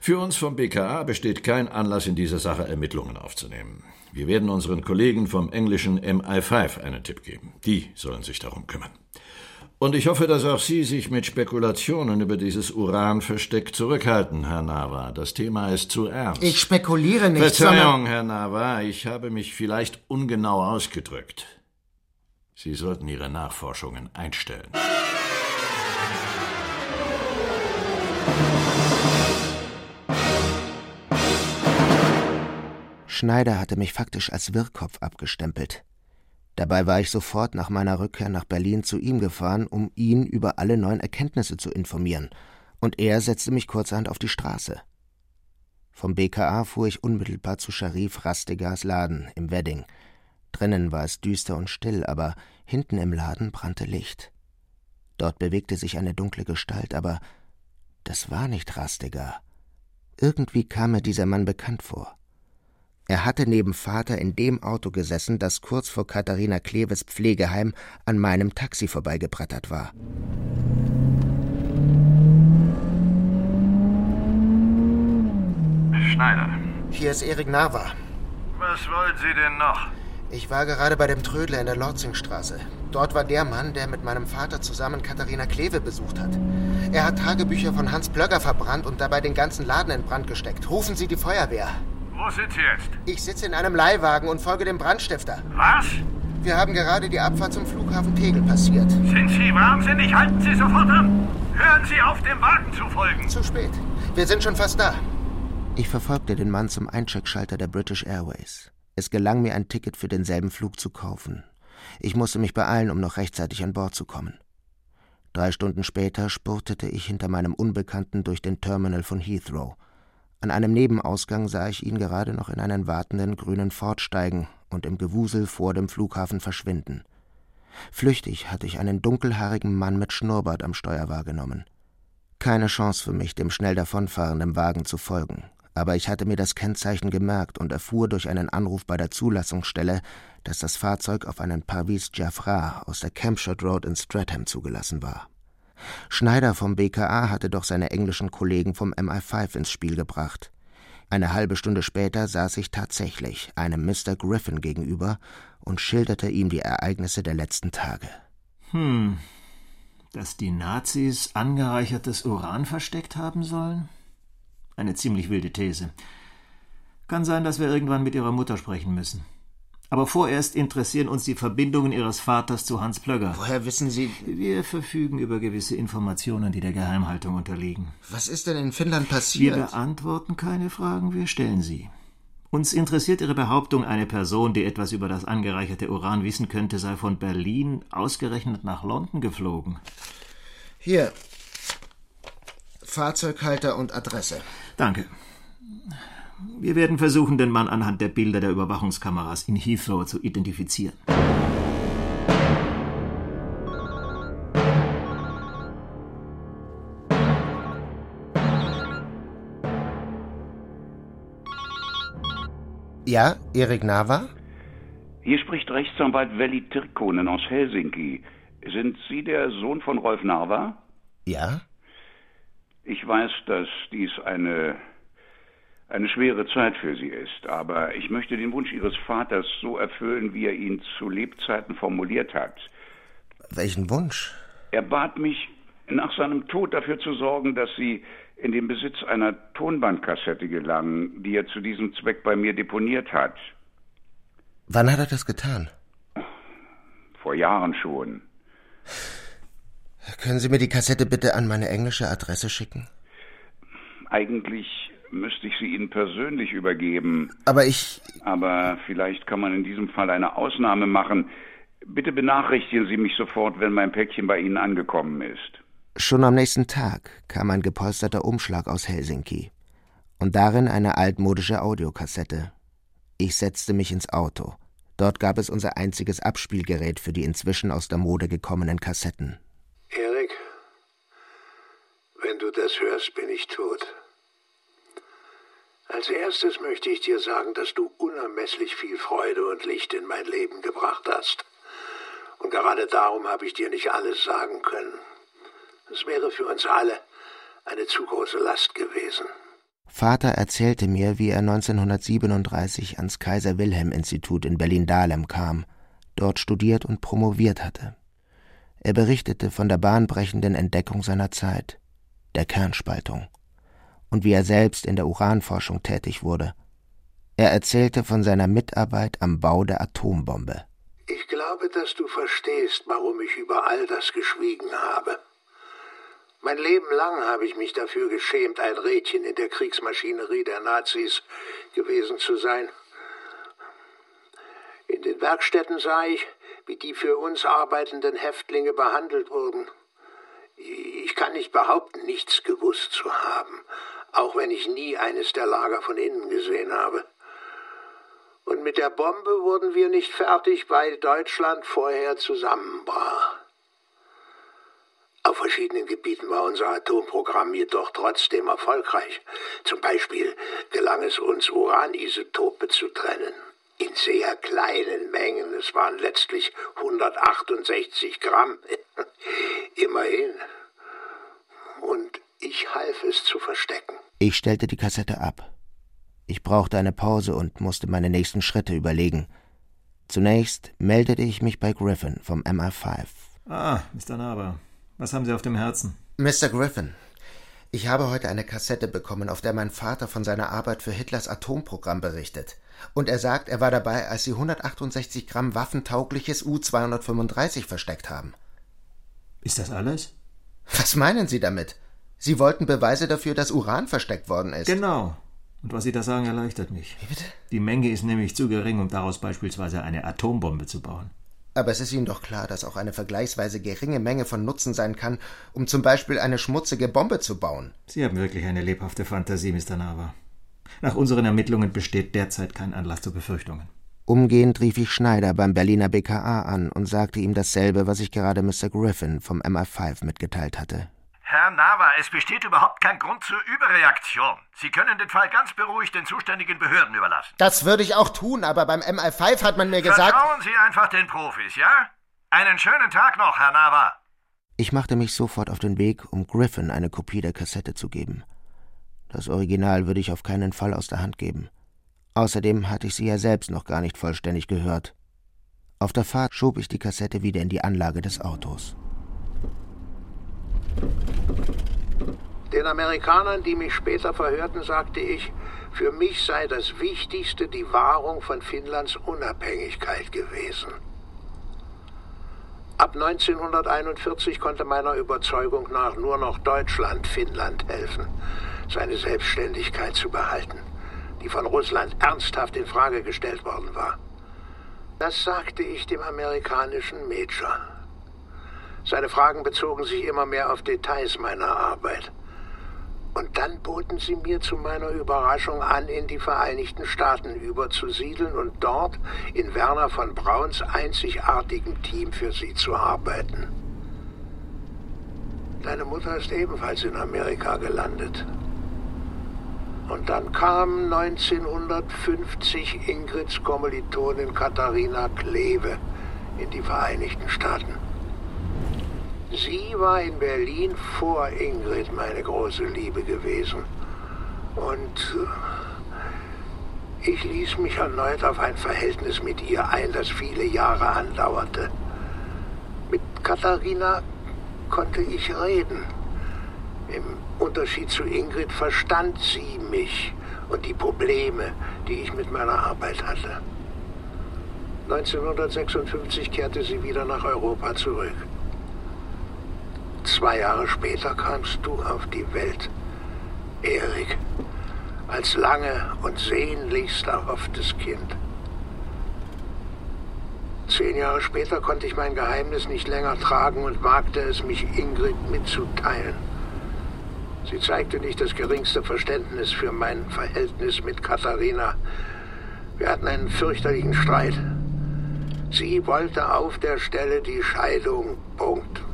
Für uns vom BKA besteht kein Anlass, in dieser Sache Ermittlungen aufzunehmen. Wir werden unseren Kollegen vom englischen MI5 einen Tipp geben. Die sollen sich darum kümmern. Und ich hoffe, dass auch Sie sich mit Spekulationen über dieses Uranversteck zurückhalten, Herr Nava. Das Thema ist zu ernst. Ich spekuliere nicht, Verzeihung, Herr Nava, ich habe mich vielleicht ungenau ausgedrückt. Sie sollten Ihre Nachforschungen einstellen. Schneider hatte mich faktisch als Wirrkopf abgestempelt. Dabei war ich sofort nach meiner Rückkehr nach Berlin zu ihm gefahren, um ihn über alle neuen Erkenntnisse zu informieren, und er setzte mich kurzerhand auf die Straße. Vom BKA fuhr ich unmittelbar zu Sharif Rastegars Laden im Wedding. Drinnen war es düster und still, aber hinten im Laden brannte Licht. Dort bewegte sich eine dunkle Gestalt, aber das war nicht Rastegar. Irgendwie kam mir dieser Mann bekannt vor. Er hatte neben Vater in dem Auto gesessen, das kurz vor Katharina Kleves Pflegeheim an meinem Taxi vorbeigebrettert war. Schneider. Hier ist Erik Nava. Was wollen Sie denn noch? Ich war gerade bei dem Trödler in der Lorzingstraße. Dort war der Mann, der mit meinem Vater zusammen Katharina Kleve besucht hat. Er hat Tagebücher von Hans Plögger verbrannt und dabei den ganzen Laden in Brand gesteckt. Rufen Sie die Feuerwehr. Wo sind Sie jetzt? Ich sitze in einem Leihwagen und folge dem Brandstifter. Was? Wir haben gerade die Abfahrt zum Flughafen Tegel passiert. Sind Sie wahnsinnig? Halten Sie sofort an! Hören Sie auf, dem Wagen zu folgen! Zu spät. Wir sind schon fast da. Ich verfolgte den Mann zum Eincheckschalter der British Airways. Es gelang mir, ein Ticket für denselben Flug zu kaufen. Ich musste mich beeilen, um noch rechtzeitig an Bord zu kommen. Drei Stunden später spurtete ich hinter meinem Unbekannten durch den Terminal von Heathrow. An einem Nebenausgang sah ich ihn gerade noch in einen wartenden grünen Ford steigen und im Gewusel vor dem Flughafen verschwinden. Flüchtig hatte ich einen dunkelhaarigen Mann mit Schnurrbart am Steuer wahrgenommen. Keine Chance für mich, dem schnell davonfahrenden Wagen zu folgen aber ich hatte mir das Kennzeichen gemerkt und erfuhr durch einen Anruf bei der Zulassungsstelle, dass das Fahrzeug auf einen Parvis Jaffra aus der Campshot Road in Stratham zugelassen war. Schneider vom BKA hatte doch seine englischen Kollegen vom MI5 ins Spiel gebracht. Eine halbe Stunde später saß ich tatsächlich einem Mr. Griffin gegenüber und schilderte ihm die Ereignisse der letzten Tage. Hm, dass die Nazis angereichertes Uran versteckt haben sollen? Eine ziemlich wilde These. Kann sein, dass wir irgendwann mit Ihrer Mutter sprechen müssen. Aber vorerst interessieren uns die Verbindungen Ihres Vaters zu Hans Plögger. Woher wissen Sie? Wir verfügen über gewisse Informationen, die der Geheimhaltung unterliegen. Was ist denn in Finnland passiert? Wir beantworten keine Fragen, wir stellen sie. Uns interessiert Ihre Behauptung, eine Person, die etwas über das angereicherte Uran wissen könnte, sei von Berlin ausgerechnet nach London geflogen. Hier. Fahrzeughalter und Adresse. Danke. Wir werden versuchen, den Mann anhand der Bilder der Überwachungskameras in Heathrow zu identifizieren. Ja, Erik Nava? Hier spricht Rechtsanwalt Veli Tirkonen aus Helsinki. Sind Sie der Sohn von Rolf Narva? Ja. Ich weiß, dass dies eine, eine schwere Zeit für Sie ist, aber ich möchte den Wunsch Ihres Vaters so erfüllen, wie er ihn zu Lebzeiten formuliert hat. Welchen Wunsch? Er bat mich, nach seinem Tod dafür zu sorgen, dass Sie in den Besitz einer Tonbandkassette gelangen, die er zu diesem Zweck bei mir deponiert hat. Wann hat er das getan? Vor Jahren schon. Können Sie mir die Kassette bitte an meine englische Adresse schicken? Eigentlich müsste ich sie Ihnen persönlich übergeben. Aber ich. Aber vielleicht kann man in diesem Fall eine Ausnahme machen. Bitte benachrichtigen Sie mich sofort, wenn mein Päckchen bei Ihnen angekommen ist. Schon am nächsten Tag kam ein gepolsterter Umschlag aus Helsinki und darin eine altmodische Audiokassette. Ich setzte mich ins Auto. Dort gab es unser einziges Abspielgerät für die inzwischen aus der Mode gekommenen Kassetten. Erik, wenn du das hörst, bin ich tot. Als erstes möchte ich dir sagen, dass du unermesslich viel Freude und Licht in mein Leben gebracht hast. Und gerade darum habe ich dir nicht alles sagen können. Es wäre für uns alle eine zu große Last gewesen. Vater erzählte mir, wie er 1937 ans Kaiser Wilhelm Institut in Berlin-Dahlem kam, dort studiert und promoviert hatte. Er berichtete von der bahnbrechenden Entdeckung seiner Zeit, der Kernspaltung, und wie er selbst in der Uranforschung tätig wurde. Er erzählte von seiner Mitarbeit am Bau der Atombombe. Ich glaube, dass du verstehst, warum ich über all das geschwiegen habe. Mein Leben lang habe ich mich dafür geschämt, ein Rädchen in der Kriegsmaschinerie der Nazis gewesen zu sein. In den Werkstätten sah ich, wie die für uns arbeitenden Häftlinge behandelt wurden. Ich kann nicht behaupten, nichts gewusst zu haben, auch wenn ich nie eines der Lager von innen gesehen habe. Und mit der Bombe wurden wir nicht fertig, weil Deutschland vorher zusammenbrach. Auf verschiedenen Gebieten war unser Atomprogramm jedoch trotzdem erfolgreich. Zum Beispiel gelang es uns, Uranisotope zu trennen. In sehr kleinen Mengen. Es waren letztlich 168 Gramm. Immerhin. Und ich half es zu verstecken. Ich stellte die Kassette ab. Ich brauchte eine Pause und musste meine nächsten Schritte überlegen. Zunächst meldete ich mich bei Griffin vom MI5. Ah, Mr. Naber. Was haben Sie auf dem Herzen? Mr. Griffin, ich habe heute eine Kassette bekommen, auf der mein Vater von seiner Arbeit für Hitlers Atomprogramm berichtet. Und er sagt, er war dabei, als sie 168 Gramm waffentaugliches U-235 versteckt haben. Ist das alles? Was meinen Sie damit? Sie wollten Beweise dafür, dass Uran versteckt worden ist. Genau. Und was Sie da sagen, erleichtert mich. Wie bitte? Die Menge ist nämlich zu gering, um daraus beispielsweise eine Atombombe zu bauen. Aber es ist Ihnen doch klar, dass auch eine vergleichsweise geringe Menge von Nutzen sein kann, um zum Beispiel eine schmutzige Bombe zu bauen. Sie haben wirklich eine lebhafte Fantasie, Mr. Nava. Nach unseren Ermittlungen besteht derzeit kein Anlass zu Befürchtungen. Umgehend rief ich Schneider beim Berliner BKA an und sagte ihm dasselbe, was ich gerade Mr. Griffin vom MI5 mitgeteilt hatte. Herr Nava, es besteht überhaupt kein Grund zur Überreaktion. Sie können den Fall ganz beruhigt den zuständigen Behörden überlassen. Das würde ich auch tun, aber beim MI5 hat man mir gesagt. Vertrauen Sie einfach den Profis, ja? Einen schönen Tag noch, Herr Nava. Ich machte mich sofort auf den Weg, um Griffin eine Kopie der Kassette zu geben. Das Original würde ich auf keinen Fall aus der Hand geben. Außerdem hatte ich sie ja selbst noch gar nicht vollständig gehört. Auf der Fahrt schob ich die Kassette wieder in die Anlage des Autos. Den Amerikanern, die mich später verhörten, sagte ich, für mich sei das Wichtigste die Wahrung von Finnlands Unabhängigkeit gewesen. Ab 1941 konnte meiner Überzeugung nach nur noch Deutschland Finnland helfen, seine Selbstständigkeit zu behalten, die von Russland ernsthaft in Frage gestellt worden war. Das sagte ich dem amerikanischen Major. Seine Fragen bezogen sich immer mehr auf Details meiner Arbeit. Und dann boten sie mir zu meiner Überraschung an, in die Vereinigten Staaten überzusiedeln und dort in Werner von Brauns einzigartigem Team für sie zu arbeiten. Deine Mutter ist ebenfalls in Amerika gelandet. Und dann kam 1950 Ingrids Kommilitonin Katharina Kleve in die Vereinigten Staaten. Sie war in Berlin vor Ingrid meine große Liebe gewesen. Und äh, ich ließ mich erneut auf ein Verhältnis mit ihr ein, das viele Jahre andauerte. Mit Katharina konnte ich reden. Im Unterschied zu Ingrid verstand sie mich und die Probleme, die ich mit meiner Arbeit hatte. 1956 kehrte sie wieder nach Europa zurück. Zwei Jahre später kamst du auf die Welt, Erik, als lange und sehnlichst erhofftes Kind. Zehn Jahre später konnte ich mein Geheimnis nicht länger tragen und wagte es, mich Ingrid mitzuteilen. Sie zeigte nicht das geringste Verständnis für mein Verhältnis mit Katharina. Wir hatten einen fürchterlichen Streit. Sie wollte auf der Stelle die Scheidung. Punkt.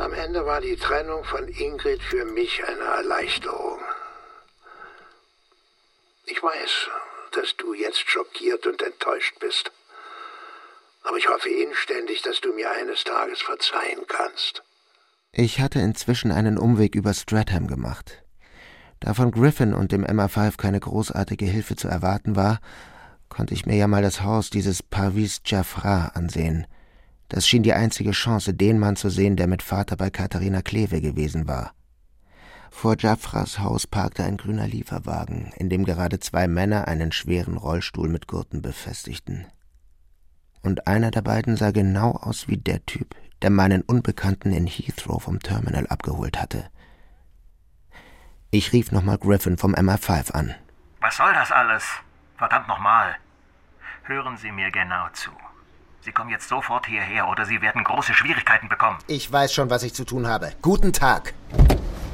Am Ende war die Trennung von Ingrid für mich eine Erleichterung. Ich weiß, dass du jetzt schockiert und enttäuscht bist. Aber ich hoffe inständig, dass du mir eines Tages verzeihen kannst. Ich hatte inzwischen einen Umweg über Stratham gemacht. Da von Griffin und dem MA5 keine großartige Hilfe zu erwarten war, konnte ich mir ja mal das Haus dieses Parvis Jaffra ansehen – das schien die einzige Chance, den Mann zu sehen, der mit Vater bei Katharina Kleve gewesen war. Vor Jaffras Haus parkte ein grüner Lieferwagen, in dem gerade zwei Männer einen schweren Rollstuhl mit Gurten befestigten. Und einer der beiden sah genau aus wie der Typ, der meinen Unbekannten in Heathrow vom Terminal abgeholt hatte. Ich rief nochmal Griffin vom MI5 an. Was soll das alles? Verdammt nochmal. Hören Sie mir genau zu. Sie kommen jetzt sofort hierher oder Sie werden große Schwierigkeiten bekommen. Ich weiß schon, was ich zu tun habe. Guten Tag.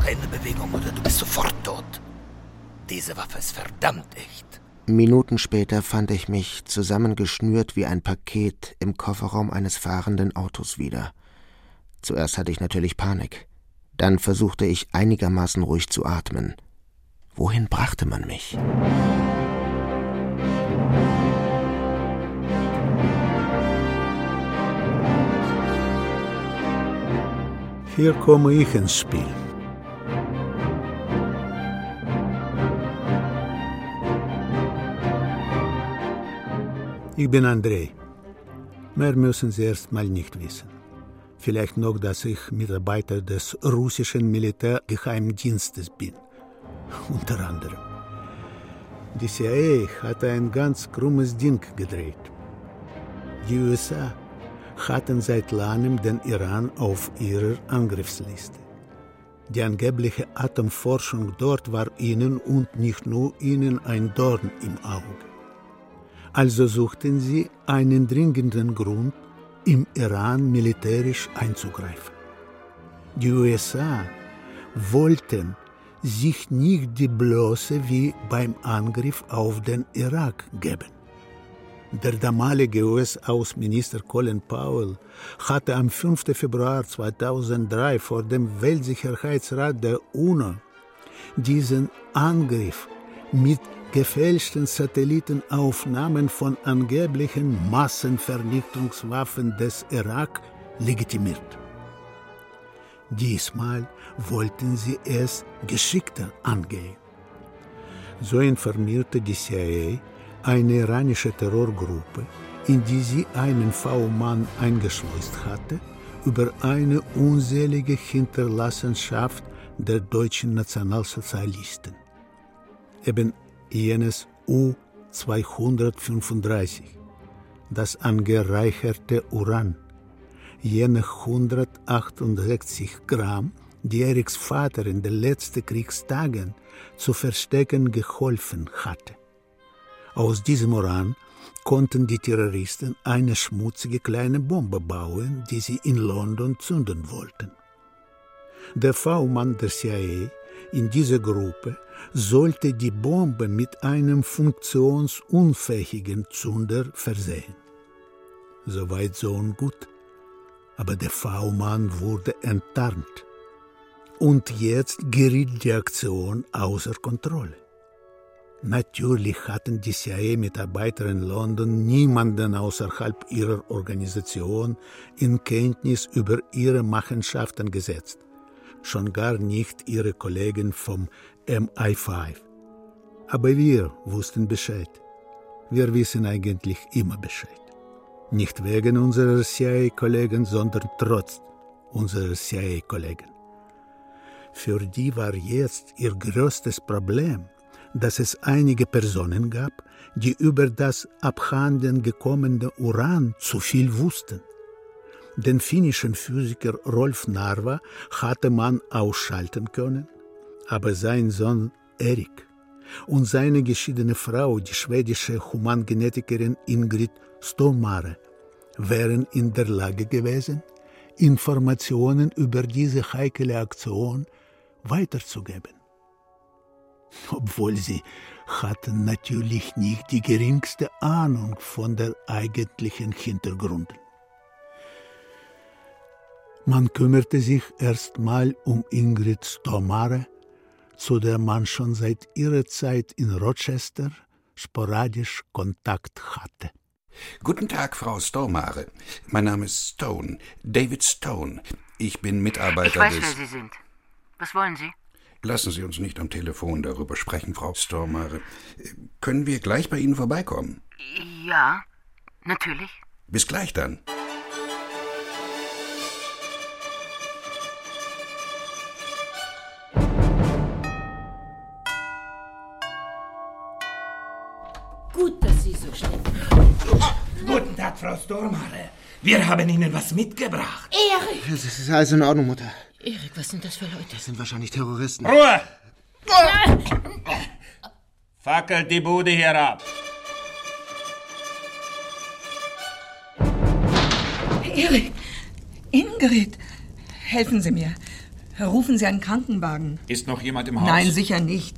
Keine Bewegung oder du bist sofort tot. Diese Waffe ist verdammt echt. Minuten später fand ich mich zusammengeschnürt wie ein Paket im Kofferraum eines fahrenden Autos wieder. Zuerst hatte ich natürlich Panik. Dann versuchte ich einigermaßen ruhig zu atmen. Wohin brachte man mich? Hier komme ich ins Spiel. Ich bin Andrei. Mehr müssen Sie erst mal nicht wissen. Vielleicht noch, dass ich Mitarbeiter des russischen Militärgeheimdienstes bin. Unter anderem. Die CIA hat ein ganz krummes Ding gedreht. Die USA hatten seit langem den Iran auf ihrer Angriffsliste. Die angebliche Atomforschung dort war ihnen und nicht nur ihnen ein Dorn im Auge. Also suchten sie einen dringenden Grund, im Iran militärisch einzugreifen. Die USA wollten sich nicht die Blöße wie beim Angriff auf den Irak geben. Der damalige US-Außenminister Colin Powell hatte am 5. Februar 2003 vor dem Weltsicherheitsrat der UNO diesen Angriff mit gefälschten Satellitenaufnahmen von angeblichen Massenvernichtungswaffen des Irak legitimiert. Diesmal wollten sie es geschickter angehen. So informierte die CIA eine iranische Terrorgruppe, in die sie einen V-Mann eingeschleust hatte, über eine unselige Hinterlassenschaft der deutschen Nationalsozialisten. Eben jenes U-235, das angereicherte Uran, jene 168 Gramm, die Eriks Vater in den letzten Kriegstagen zu verstecken geholfen hatte. Aus diesem Uran konnten die Terroristen eine schmutzige kleine Bombe bauen, die sie in London zünden wollten. Der V-Mann der CIA in dieser Gruppe sollte die Bombe mit einem funktionsunfähigen Zünder versehen. Soweit so gut. Aber der V-Mann wurde enttarnt. Und jetzt geriet die Aktion außer Kontrolle. Natürlich hatten die CIA-Mitarbeiter in London niemanden außerhalb ihrer Organisation in Kenntnis über ihre Machenschaften gesetzt, schon gar nicht ihre Kollegen vom MI5. Aber wir wussten Bescheid. Wir wissen eigentlich immer Bescheid. Nicht wegen unserer CIA-Kollegen, sondern trotz unserer CIA-Kollegen. Für die war jetzt ihr größtes Problem, dass es einige Personen gab, die über das abhanden gekommene Uran zu viel wussten. Den finnischen Physiker Rolf Narva hatte man ausschalten können, aber sein Sohn Erik und seine geschiedene Frau, die schwedische Humangenetikerin Ingrid Stolmare, wären in der Lage gewesen, Informationen über diese heikle Aktion weiterzugeben. Obwohl sie hatten natürlich nicht die geringste Ahnung von der eigentlichen Hintergründen. Man kümmerte sich erstmal um Ingrid Stomare, zu der man schon seit ihrer Zeit in Rochester sporadisch Kontakt hatte. Guten Tag, Frau Stomare. Mein Name ist Stone, David Stone. Ich bin Mitarbeiter ich weiß, des... wer Sie sind. Was wollen Sie? Lassen Sie uns nicht am Telefon darüber sprechen, Frau Stormare. Können wir gleich bei Ihnen vorbeikommen? Ja, natürlich. Bis gleich dann. Gut, dass Sie so schnell. Guten Tag, Frau Stormare. Wir haben Ihnen was mitgebracht. Erik! Das ist alles in Ordnung, Mutter. Erik, was sind das für Leute? Das sind wahrscheinlich Terroristen. Ruhe! Fackelt die Bude hier ab. Erik! Ingrid! Helfen Sie mir. Rufen Sie einen Krankenwagen. Ist noch jemand im Haus? Nein, sicher nicht.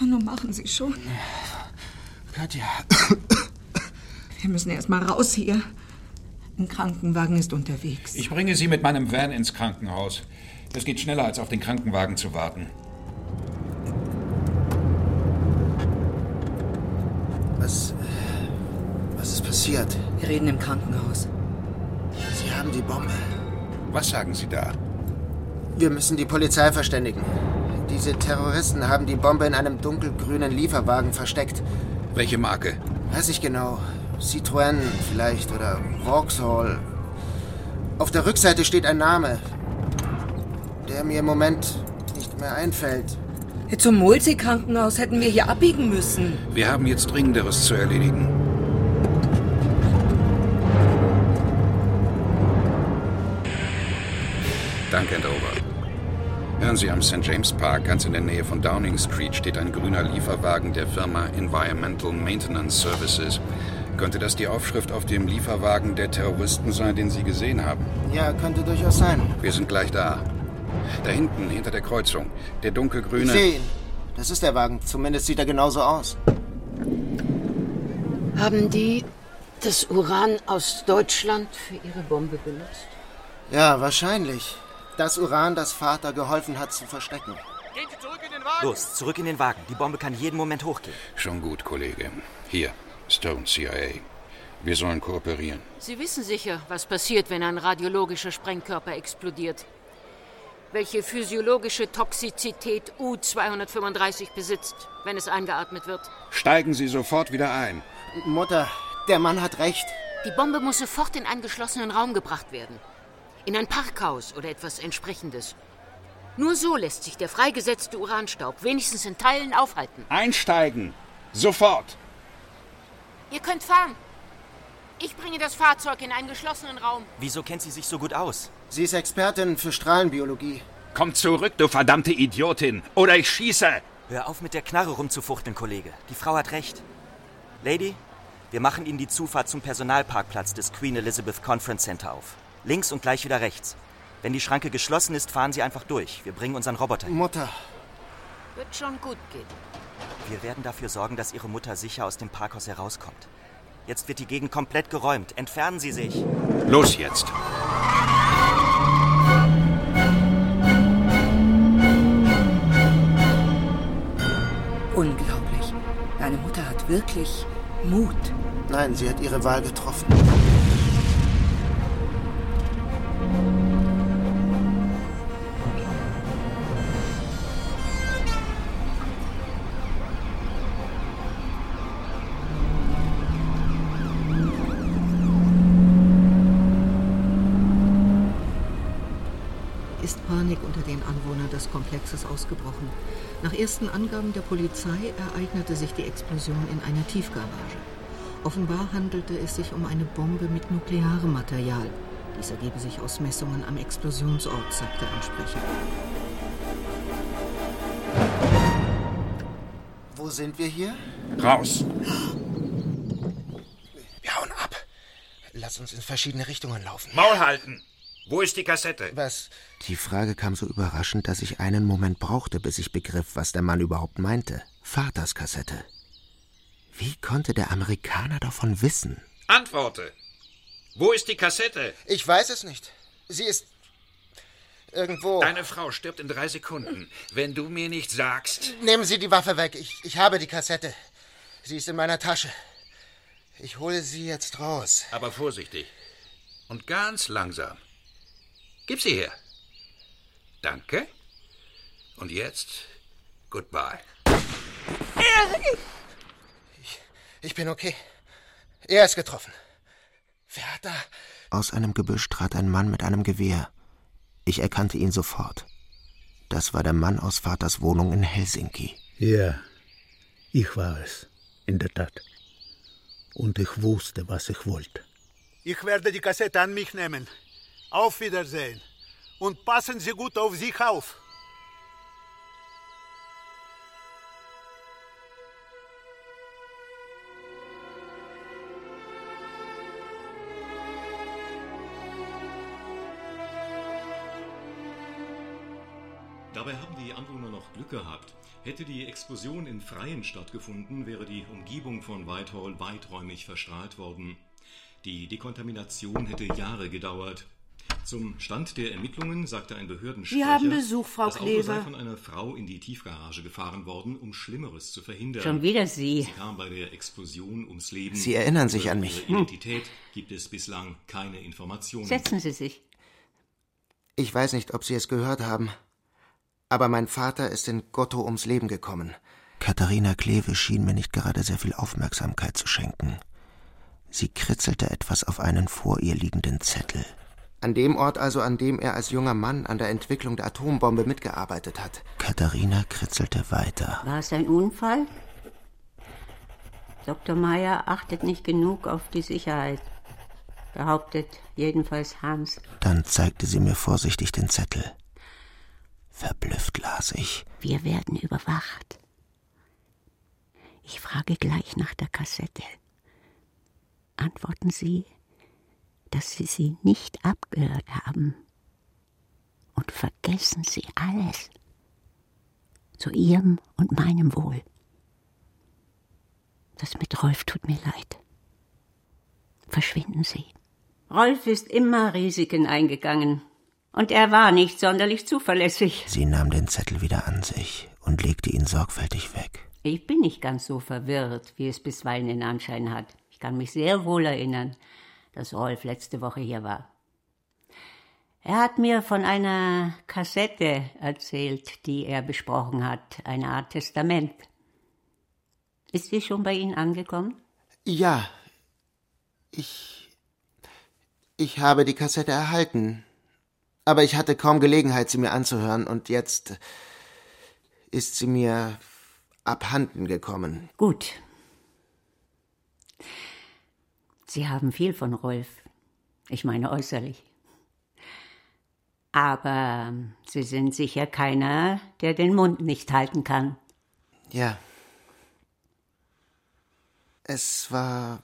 Nun machen Sie schon. Katja. Wir müssen erst mal raus hier. Ein Krankenwagen ist unterwegs. Ich bringe Sie mit meinem Van ins Krankenhaus. Es geht schneller, als auf den Krankenwagen zu warten. Was. Was ist passiert? Wir reden im Krankenhaus. Sie haben die Bombe. Was sagen Sie da? Wir müssen die Polizei verständigen. Diese Terroristen haben die Bombe in einem dunkelgrünen Lieferwagen versteckt. Welche Marke? Weiß ich genau. Citroën vielleicht oder Vauxhall. Auf der Rückseite steht ein Name, der mir im Moment nicht mehr einfällt. Zum Multikrankenhaus hätten wir hier abbiegen müssen. Wir haben jetzt Dringenderes zu erledigen. Danke, Dover. Hören Sie, am St. James Park, ganz in der Nähe von Downing Street, steht ein grüner Lieferwagen der Firma Environmental Maintenance Services. Könnte das die Aufschrift auf dem Lieferwagen der Terroristen sein, den Sie gesehen haben? Ja, könnte durchaus sein. Wir sind gleich da. Da hinten, hinter der Kreuzung. Der dunkelgrüne. Ich sehe ihn. Das ist der Wagen. Zumindest sieht er genauso aus. Haben die das Uran aus Deutschland für ihre Bombe benutzt? Ja, wahrscheinlich. Das Uran, das Vater geholfen hat zu verstecken. Los, zurück in den Wagen. Die Bombe kann jeden Moment hochgehen. Schon gut, Kollege. Hier, Stone, CIA. Wir sollen kooperieren. Sie wissen sicher, was passiert, wenn ein radiologischer Sprengkörper explodiert. Welche physiologische Toxizität U-235 besitzt, wenn es eingeatmet wird. Steigen Sie sofort wieder ein. Mutter, der Mann hat recht. Die Bombe muss sofort in einen geschlossenen Raum gebracht werden. In ein Parkhaus oder etwas entsprechendes. Nur so lässt sich der freigesetzte Uranstaub wenigstens in Teilen aufhalten. Einsteigen! Sofort! Ihr könnt fahren. Ich bringe das Fahrzeug in einen geschlossenen Raum. Wieso kennt sie sich so gut aus? Sie ist Expertin für Strahlenbiologie. Komm zurück, du verdammte Idiotin! Oder ich schieße! Hör auf, mit der Knarre rumzufuchteln, Kollege. Die Frau hat recht. Lady, wir machen Ihnen die Zufahrt zum Personalparkplatz des Queen Elizabeth Conference Center auf. Links und gleich wieder rechts. Wenn die Schranke geschlossen ist, fahren Sie einfach durch. Wir bringen unseren Roboter. hin. Mutter. Wird schon gut gehen. Wir werden dafür sorgen, dass Ihre Mutter sicher aus dem Parkhaus herauskommt. Jetzt wird die Gegend komplett geräumt. Entfernen Sie sich. Los jetzt! Unglaublich. Deine Mutter hat wirklich Mut. Nein, sie hat ihre Wahl getroffen. Anwohnern des Komplexes ausgebrochen. Nach ersten Angaben der Polizei ereignete sich die Explosion in einer Tiefgarage. Offenbar handelte es sich um eine Bombe mit nuklearem Material. Dies ergebe sich aus Messungen am Explosionsort, sagte ein Sprecher. Wo sind wir hier? Raus! Wir hauen ab. Lass uns in verschiedene Richtungen laufen. Maul halten! Wo ist die Kassette? Was? Die Frage kam so überraschend, dass ich einen Moment brauchte, bis ich begriff, was der Mann überhaupt meinte. Vaters Kassette. Wie konnte der Amerikaner davon wissen? Antworte! Wo ist die Kassette? Ich weiß es nicht. Sie ist irgendwo. Deine Frau stirbt in drei Sekunden. Wenn du mir nicht sagst. Nehmen Sie die Waffe weg. Ich, ich habe die Kassette. Sie ist in meiner Tasche. Ich hole sie jetzt raus. Aber vorsichtig. Und ganz langsam. Gib sie her. Danke. Und jetzt goodbye. Ich, ich bin okay. Er ist getroffen. Wer hat da? Aus einem Gebüsch trat ein Mann mit einem Gewehr. Ich erkannte ihn sofort. Das war der Mann aus Vaters Wohnung in Helsinki. Ja, ich war es, in der Tat. Und ich wusste, was ich wollte. Ich werde die Kassette an mich nehmen. Auf Wiedersehen. Und passen Sie gut auf sich auf. Dabei haben die Anwohner noch Glück gehabt. Hätte die Explosion in Freien stattgefunden, wäre die Umgebung von Whitehall weiträumig verstrahlt worden. Die Dekontamination hätte Jahre gedauert. Zum Stand der Ermittlungen sagte ein Behördensprecher, Wir haben Besuch, Frau das Auto sei von einer Frau in die Tiefgarage gefahren worden, um Schlimmeres zu verhindern. Schon wieder Sie. Sie kam bei der Explosion ums Leben. Sie erinnern sich Über an mich. Ihre Identität gibt es bislang keine Informationen. Setzen Sie sich. Ich weiß nicht, ob Sie es gehört haben, aber mein Vater ist in Gotto ums Leben gekommen. Katharina Kleve schien mir nicht gerade sehr viel Aufmerksamkeit zu schenken. Sie kritzelte etwas auf einen vor ihr liegenden Zettel. An dem Ort also, an dem er als junger Mann an der Entwicklung der Atombombe mitgearbeitet hat. Katharina kritzelte weiter. War es ein Unfall? Dr. Meyer achtet nicht genug auf die Sicherheit. Behauptet jedenfalls Hans. Dann zeigte sie mir vorsichtig den Zettel. Verblüfft las ich. Wir werden überwacht. Ich frage gleich nach der Kassette. Antworten Sie, dass Sie sie nicht abgehört haben. Und vergessen Sie alles. Zu Ihrem und meinem Wohl. Das mit Rolf tut mir leid. Verschwinden Sie. Rolf ist immer Risiken eingegangen. Und er war nicht sonderlich zuverlässig. Sie nahm den Zettel wieder an sich und legte ihn sorgfältig weg. Ich bin nicht ganz so verwirrt, wie es bisweilen den Anschein hat. Ich kann mich sehr wohl erinnern, dass Rolf letzte Woche hier war. Er hat mir von einer Kassette erzählt, die er besprochen hat, eine Art Testament. Ist sie schon bei Ihnen angekommen? Ja. Ich. Ich habe die Kassette erhalten. Aber ich hatte kaum Gelegenheit, sie mir anzuhören, und jetzt ist sie mir abhanden gekommen. Gut. Sie haben viel von Rolf. Ich meine äußerlich. Aber Sie sind sicher keiner, der den Mund nicht halten kann. Ja. Es war.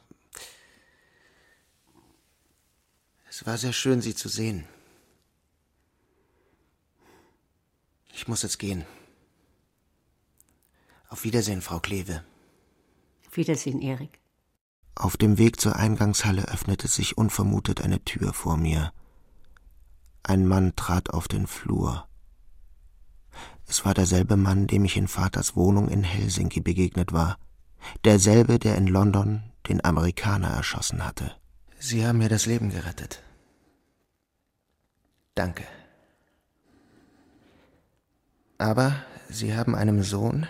Es war sehr schön, Sie zu sehen. Ich muss jetzt gehen. Auf Wiedersehen, Frau Kleve. Auf Wiedersehen, Erik. Auf dem Weg zur Eingangshalle öffnete sich unvermutet eine Tür vor mir. Ein Mann trat auf den Flur. Es war derselbe Mann, dem ich in Vaters Wohnung in Helsinki begegnet war. Derselbe, der in London den Amerikaner erschossen hatte. Sie haben mir das Leben gerettet. Danke. Aber Sie haben einem Sohn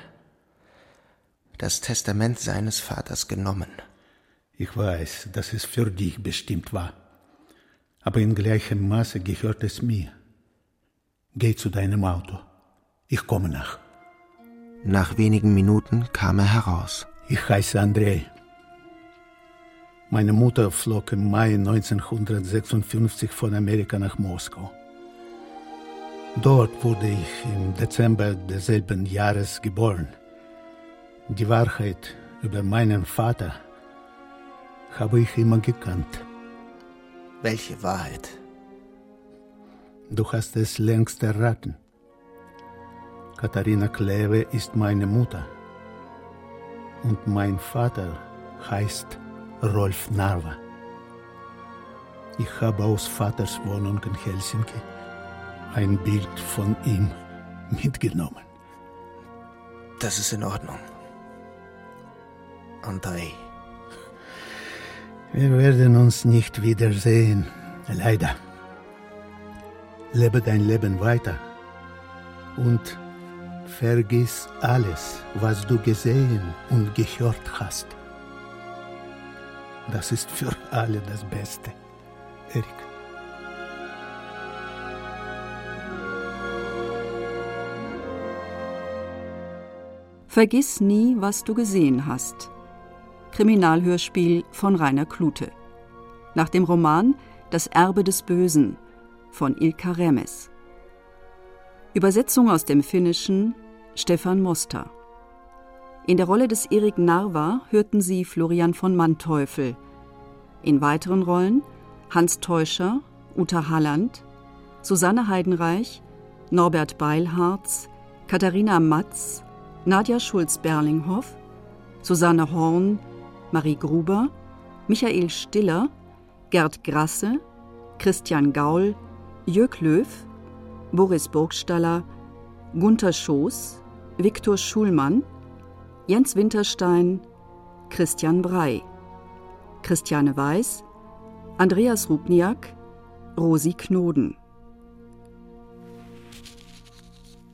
das Testament seines Vaters genommen. Ich weiß, dass es für dich bestimmt war. Aber in gleichem Maße gehört es mir. Geh zu deinem Auto. Ich komme nach. Nach wenigen Minuten kam er heraus. Ich heiße Andrei. Meine Mutter flog im Mai 1956 von Amerika nach Moskau. Dort wurde ich im Dezember desselben Jahres geboren. Die Wahrheit über meinen Vater habe ich immer gekannt. Welche Wahrheit? Du hast es längst erraten. Katharina Kleve ist meine Mutter. Und mein Vater heißt Rolf Narva. Ich habe aus Vaters Wohnung in Helsinki ein Bild von ihm mitgenommen. Das ist in Ordnung. Andrei. Wir werden uns nicht wiedersehen, leider. Lebe dein Leben weiter und vergiss alles, was du gesehen und gehört hast. Das ist für alle das Beste, Erik. Vergiss nie, was du gesehen hast. Kriminalhörspiel von Rainer Klute. Nach dem Roman Das Erbe des Bösen von Ilka Remes. Übersetzung aus dem Finnischen Stefan Moster. In der Rolle des Erik Narva hörten Sie Florian von Manteuffel. In weiteren Rollen Hans Teuscher, Uta Halland, Susanne Heidenreich, Norbert Beilharz, Katharina Matz, Nadja Schulz-Berlinghoff, Susanne Horn, Marie Gruber, Michael Stiller, Gerd Grasse, Christian Gaul, Jörg Löw, Boris Burgstaller, Gunther Schoß, Viktor Schulmann, Jens Winterstein, Christian Brey, Christiane Weiß, Andreas Rubniak, Rosi Knoden.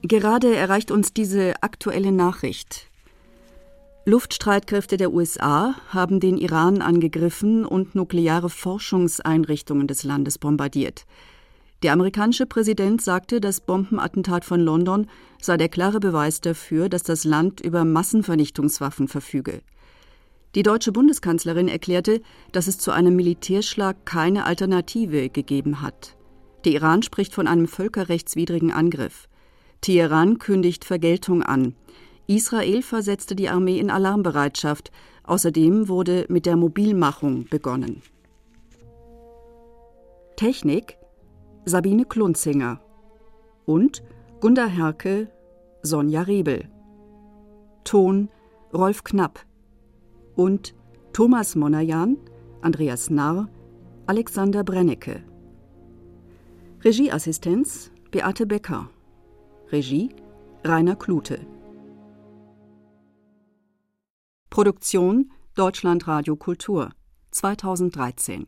Gerade erreicht uns diese aktuelle Nachricht. Luftstreitkräfte der USA haben den Iran angegriffen und nukleare Forschungseinrichtungen des Landes bombardiert. Der amerikanische Präsident sagte, das Bombenattentat von London sei der klare Beweis dafür, dass das Land über Massenvernichtungswaffen verfüge. Die deutsche Bundeskanzlerin erklärte, dass es zu einem Militärschlag keine Alternative gegeben hat. Der Iran spricht von einem völkerrechtswidrigen Angriff. Teheran kündigt Vergeltung an. Israel versetzte die Armee in Alarmbereitschaft. Außerdem wurde mit der Mobilmachung begonnen. Technik Sabine Klunzinger und Gunda Herke, Sonja Rebel. Ton Rolf Knapp und Thomas Monajan, Andreas Narr, Alexander Brennecke. Regieassistenz Beate Becker. Regie Rainer Klute. Produktion Deutschlandradio Kultur 2013